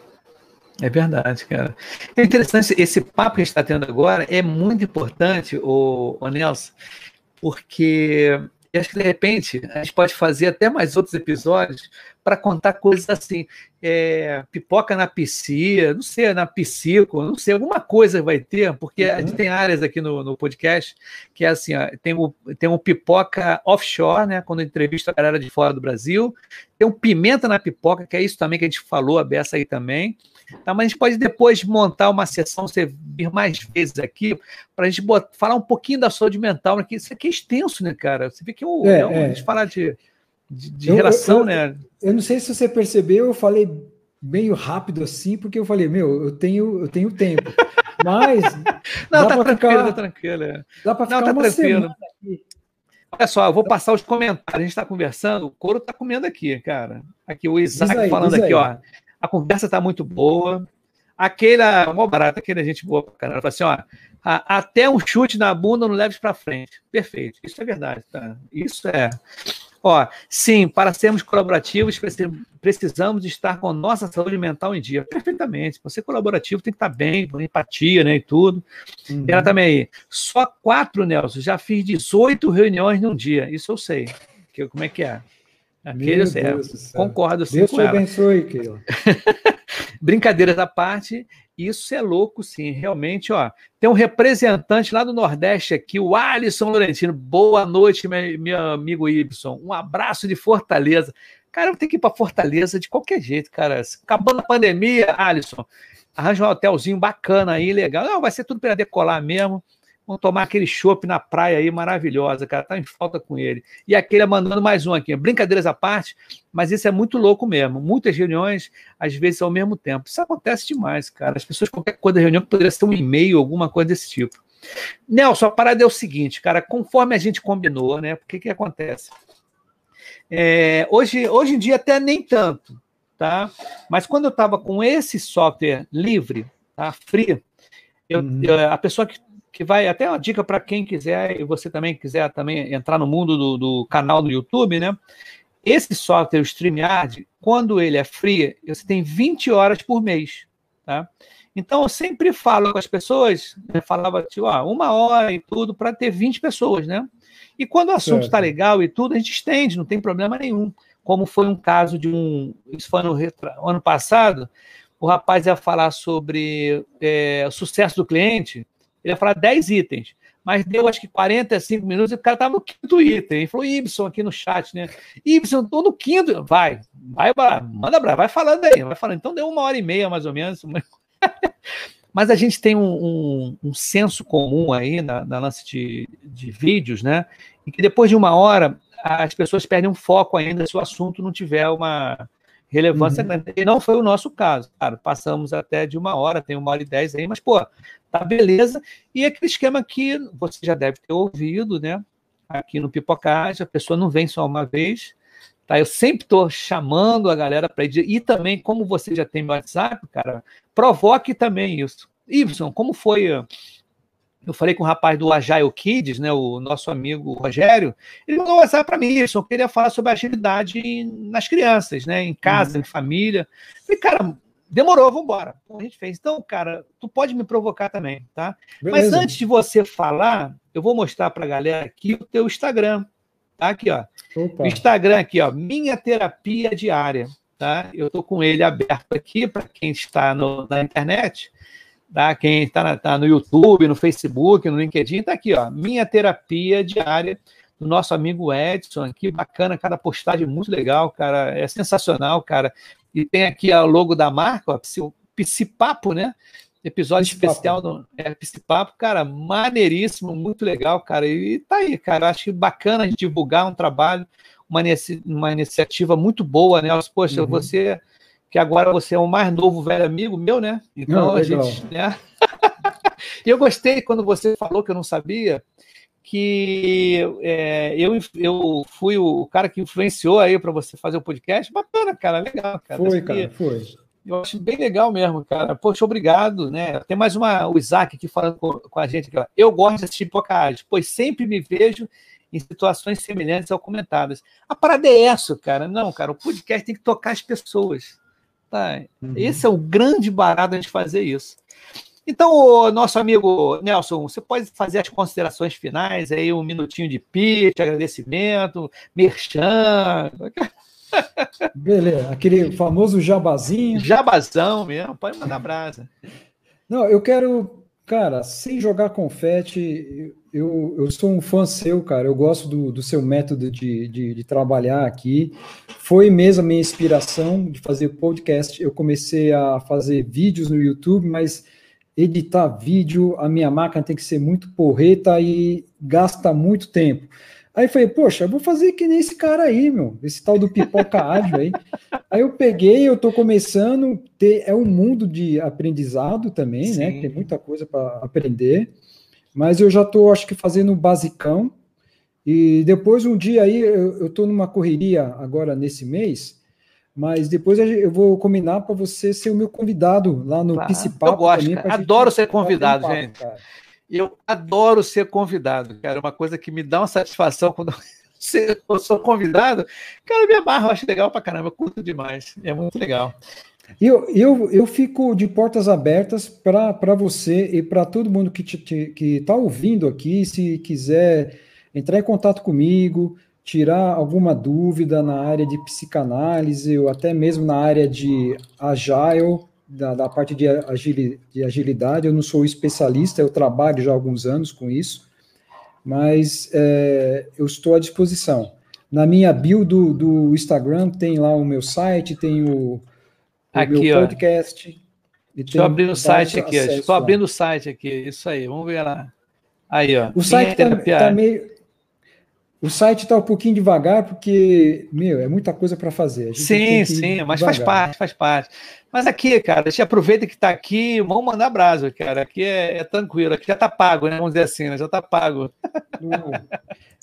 É verdade, cara. É interessante, esse papo que a gente está tendo agora é muito importante, o, o Nelson, porque acho que de repente a gente pode fazer até mais outros episódios para contar coisas assim, é, pipoca na piscina, não sei, na psico, não sei, alguma coisa vai ter, porque uhum. a gente uhum. tem áreas aqui no, no podcast que é assim, ó, tem, o, tem um pipoca offshore, né, quando entrevista a galera de fora do Brasil, tem um pimenta na pipoca, que é isso também que a gente falou, a beça aí também, tá, mas a gente pode depois montar uma sessão, você vir mais vezes aqui, para a gente botar, falar um pouquinho da saúde mental, porque isso aqui é extenso, né, cara, você vê que o, é, é, a gente falar de de, de eu, relação, eu, né? Eu não sei se você percebeu, eu falei meio rápido assim, porque eu falei, meu, eu tenho, eu tenho tempo. [LAUGHS] Mas. não, tá tranquilo, ficar, tá tranquilo. É. Dá para ficar não, tá uma tranquilo. aqui. Olha só, eu vou passar os comentários. A gente está conversando, o couro está comendo aqui, cara. Aqui, o Isaac aí, falando aqui, ó. A conversa está muito boa. Aquela, mó barata, aquele gente boa pra caramba. Fala assim, ó, até um chute na bunda não leves para frente. Perfeito. Isso é verdade, tá? Isso é. Ó, sim, para sermos colaborativos, precisamos estar com nossa saúde mental em dia. Perfeitamente. Para ser colaborativo, tem que estar bem, com empatia, né? E tudo. Uhum. ela também aí. Só quatro, Nelson. Já fiz 18 reuniões num dia. Isso eu sei. Que, como é que é? Aquele eu sei. Concordo sim Deus com te abençoe, Keila. [LAUGHS] Brincadeiras à parte, isso é louco, sim, realmente, ó. Tem um representante lá do Nordeste aqui, o Alisson Laurentino. Boa noite, meu, meu amigo Ibson. Um abraço de Fortaleza. Cara, eu tenho que ir para Fortaleza de qualquer jeito, cara. Acabando a pandemia, Alisson, arranja um hotelzinho bacana aí, legal. Não, vai ser tudo para decolar mesmo. Vamos tomar aquele chopp na praia aí, maravilhosa, cara. Tá em falta com ele. E aquele é mandando mais um aqui. Brincadeiras à parte, mas isso é muito louco mesmo. Muitas reuniões, às vezes, ao mesmo tempo. Isso acontece demais, cara. As pessoas, qualquer coisa da reunião, poderia ser um e-mail, alguma coisa desse tipo. Nelson, a parada é o seguinte, cara, conforme a gente combinou, né? O que, que acontece? É, hoje, hoje em dia até nem tanto, tá? Mas quando eu estava com esse software livre, tá? Free, eu, uhum. eu, a pessoa que, que vai, até uma dica para quem quiser, e você também quiser também entrar no mundo do, do canal no YouTube, né? Esse software, o StreamYard, quando ele é free, você tem 20 horas por mês, tá? Então, eu sempre falo com as pessoas, né, falava, tipo, ah, uma hora e tudo, para ter 20 pessoas, né? E quando o assunto está legal e tudo, a gente estende, não tem problema nenhum. Como foi um caso de um. Isso foi no ano passado, o rapaz ia falar sobre é, o sucesso do cliente, ele ia falar 10 itens, mas deu acho que 45 minutos e o cara estava no quinto item. Ele falou, Ibson aqui no chat, né? Ibson, estou no quinto. Vai, vai, manda brava, vai falando aí, vai falando. Então deu uma hora e meia, mais ou menos. [LAUGHS] Mas a gente tem um, um, um senso comum aí na, na lance de, de, vídeos, né? E que depois de uma hora as pessoas perdem um foco ainda se o assunto não tiver uma relevância uhum. grande. E não foi o nosso caso. Claro, passamos até de uma hora, tem uma hora e dez aí, mas, pô, tá beleza. E aquele esquema que você já deve ter ouvido, né? Aqui no Pipocage, a pessoa não vem só uma vez, Tá? Eu sempre estou chamando a galera para ir. E também, como você já tem meu WhatsApp, cara, provoque também isso. Ibson, como foi? Eu falei com o rapaz do Agile Kids, né, o nosso amigo Rogério, ele mandou um WhatsApp para mim, Ibson, eu queria falar sobre agilidade nas crianças, né, em casa, uhum. em família. E, cara, demorou, vamos embora. A gente fez. Então, cara, tu pode me provocar também, tá? Beleza. Mas antes de você falar, eu vou mostrar para a galera aqui o teu Instagram. Tá aqui, ó. Opa. Instagram aqui, ó. Minha terapia diária. Tá? Eu estou com ele aberto aqui para quem está no, na internet, tá? Quem está tá no YouTube, no Facebook, no LinkedIn, está aqui, ó. Minha terapia diária do nosso amigo Edson, aqui bacana, cada postagem muito legal, cara, é sensacional, cara. E tem aqui o logo da marca, ó, Psipapo, né? Episódio Psipapo. especial do é, Psipapo, cara, maneiríssimo, muito legal, cara. E tá aí, cara. Acho bacana a gente divulgar um trabalho, uma, uma iniciativa muito boa, né? Poxa, uhum. você que agora você é o mais novo velho amigo meu, né? Então não, a gente, né? [LAUGHS] e eu gostei quando você falou que eu não sabia que é, eu, eu fui o cara que influenciou aí para você fazer o podcast. Bacana, cara, legal, cara. Foi, cara, foi. Eu acho bem legal mesmo, cara. Poxa, obrigado, né? Tem mais uma, o Isaac aqui falando com, com a gente. Aqui, Eu gosto de assistir Pocahontas, pois sempre me vejo em situações semelhantes ao comentadas. A parada é essa, cara. Não, cara, o podcast tem que tocar as pessoas. Tá? Uhum. Esse é o grande barato a gente fazer isso. Então, nosso amigo Nelson, você pode fazer as considerações finais aí, um minutinho de pitch, agradecimento, merchan. [LAUGHS] Beleza, aquele famoso jabazinho. Jabazão mesmo, pode mandar brasa. Não, eu quero, cara, sem jogar confete, eu, eu sou um fã seu, cara. Eu gosto do, do seu método de, de, de, trabalhar aqui. Foi mesmo a minha inspiração de fazer podcast. Eu comecei a fazer vídeos no YouTube, mas editar vídeo, a minha máquina tem que ser muito porreta e gasta muito tempo. Aí falei, poxa, eu vou fazer que nem esse cara aí, meu, esse tal do pipoca [LAUGHS] ágil aí. Aí eu peguei, eu tô começando, ter, é um mundo de aprendizado também, né, Sim. né? Tem muita coisa para aprender, mas eu já tô, acho que, fazendo o basicão. E depois, um dia aí, eu, eu tô numa correria agora nesse mês, mas depois eu vou combinar para você ser o meu convidado lá no claro. Eu gosto, também, adoro ser convidado, gente. Cara. Eu adoro ser convidado, cara. É uma coisa que me dá uma satisfação quando eu [LAUGHS] sou convidado. Cara, me amarro, acho legal pra caramba, eu curto demais. É muito legal. Eu, eu, eu fico de portas abertas para você e para todo mundo que está ouvindo aqui, se quiser entrar em contato comigo, tirar alguma dúvida na área de psicanálise ou até mesmo na área de agile, da, da parte de, de agilidade. Eu não sou especialista, eu trabalho já há alguns anos com isso, mas é, eu estou à disposição. Na minha bio do, do Instagram tem lá o meu site, tem o aqui, meu podcast. Deixa eu abrir o site aqui. Estou abrindo o site aqui. Isso aí, vamos ver lá. Aí, ó. O site está tá meio. o site está um pouquinho devagar, porque, meu, é muita coisa para fazer. Sim, sim, mas faz parte, faz parte. Mas aqui, cara, a gente aproveita que está aqui, vamos mandar brasa, cara. Aqui é, é, tranquilo, aqui já está pago, né? Vamos dizer assim, né? Já está pago.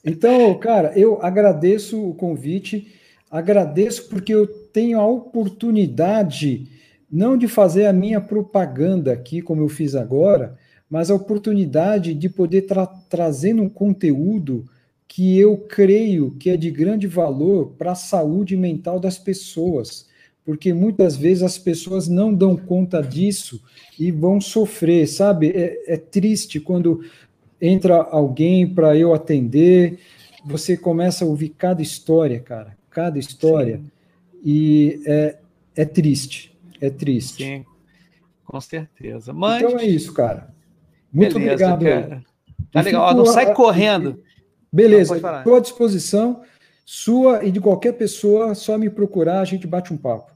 Então, cara, eu agradeço o convite, agradeço porque eu tenho a oportunidade, não de fazer a minha propaganda aqui, como eu fiz agora, mas a oportunidade de poder tra trazer um conteúdo que eu creio que é de grande valor para a saúde mental das pessoas, porque muitas vezes as pessoas não dão conta disso e vão sofrer, sabe? É, é triste quando entra alguém para eu atender, você começa a ouvir cada história, cara, cada história, Sim. e é, é triste, é triste. Sim, com certeza. Mas... Então é isso, cara. Muito Beleza, obrigado. Cara. Tá legal, não sai correndo. Beleza, estou à disposição sua e de qualquer pessoa, só me procurar, a gente bate um papo.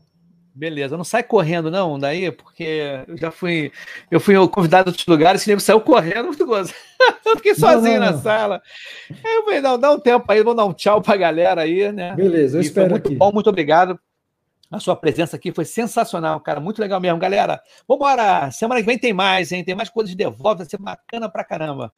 Beleza, não sai correndo não, daí, porque eu já fui, eu fui convidado a outros lugares, esse nego saiu correndo, muito gostoso. [LAUGHS] Eu fiquei sozinho não, não, na sala. Aí eu falei, não, dá um tempo aí, vou dar um tchau pra galera aí, né? Beleza, eu e espero muito aqui. bom, muito obrigado. A sua presença aqui foi sensacional, cara, muito legal mesmo. Galera, vambora, semana que vem tem mais, hein? Tem mais coisas de DevOps, vai ser bacana pra caramba.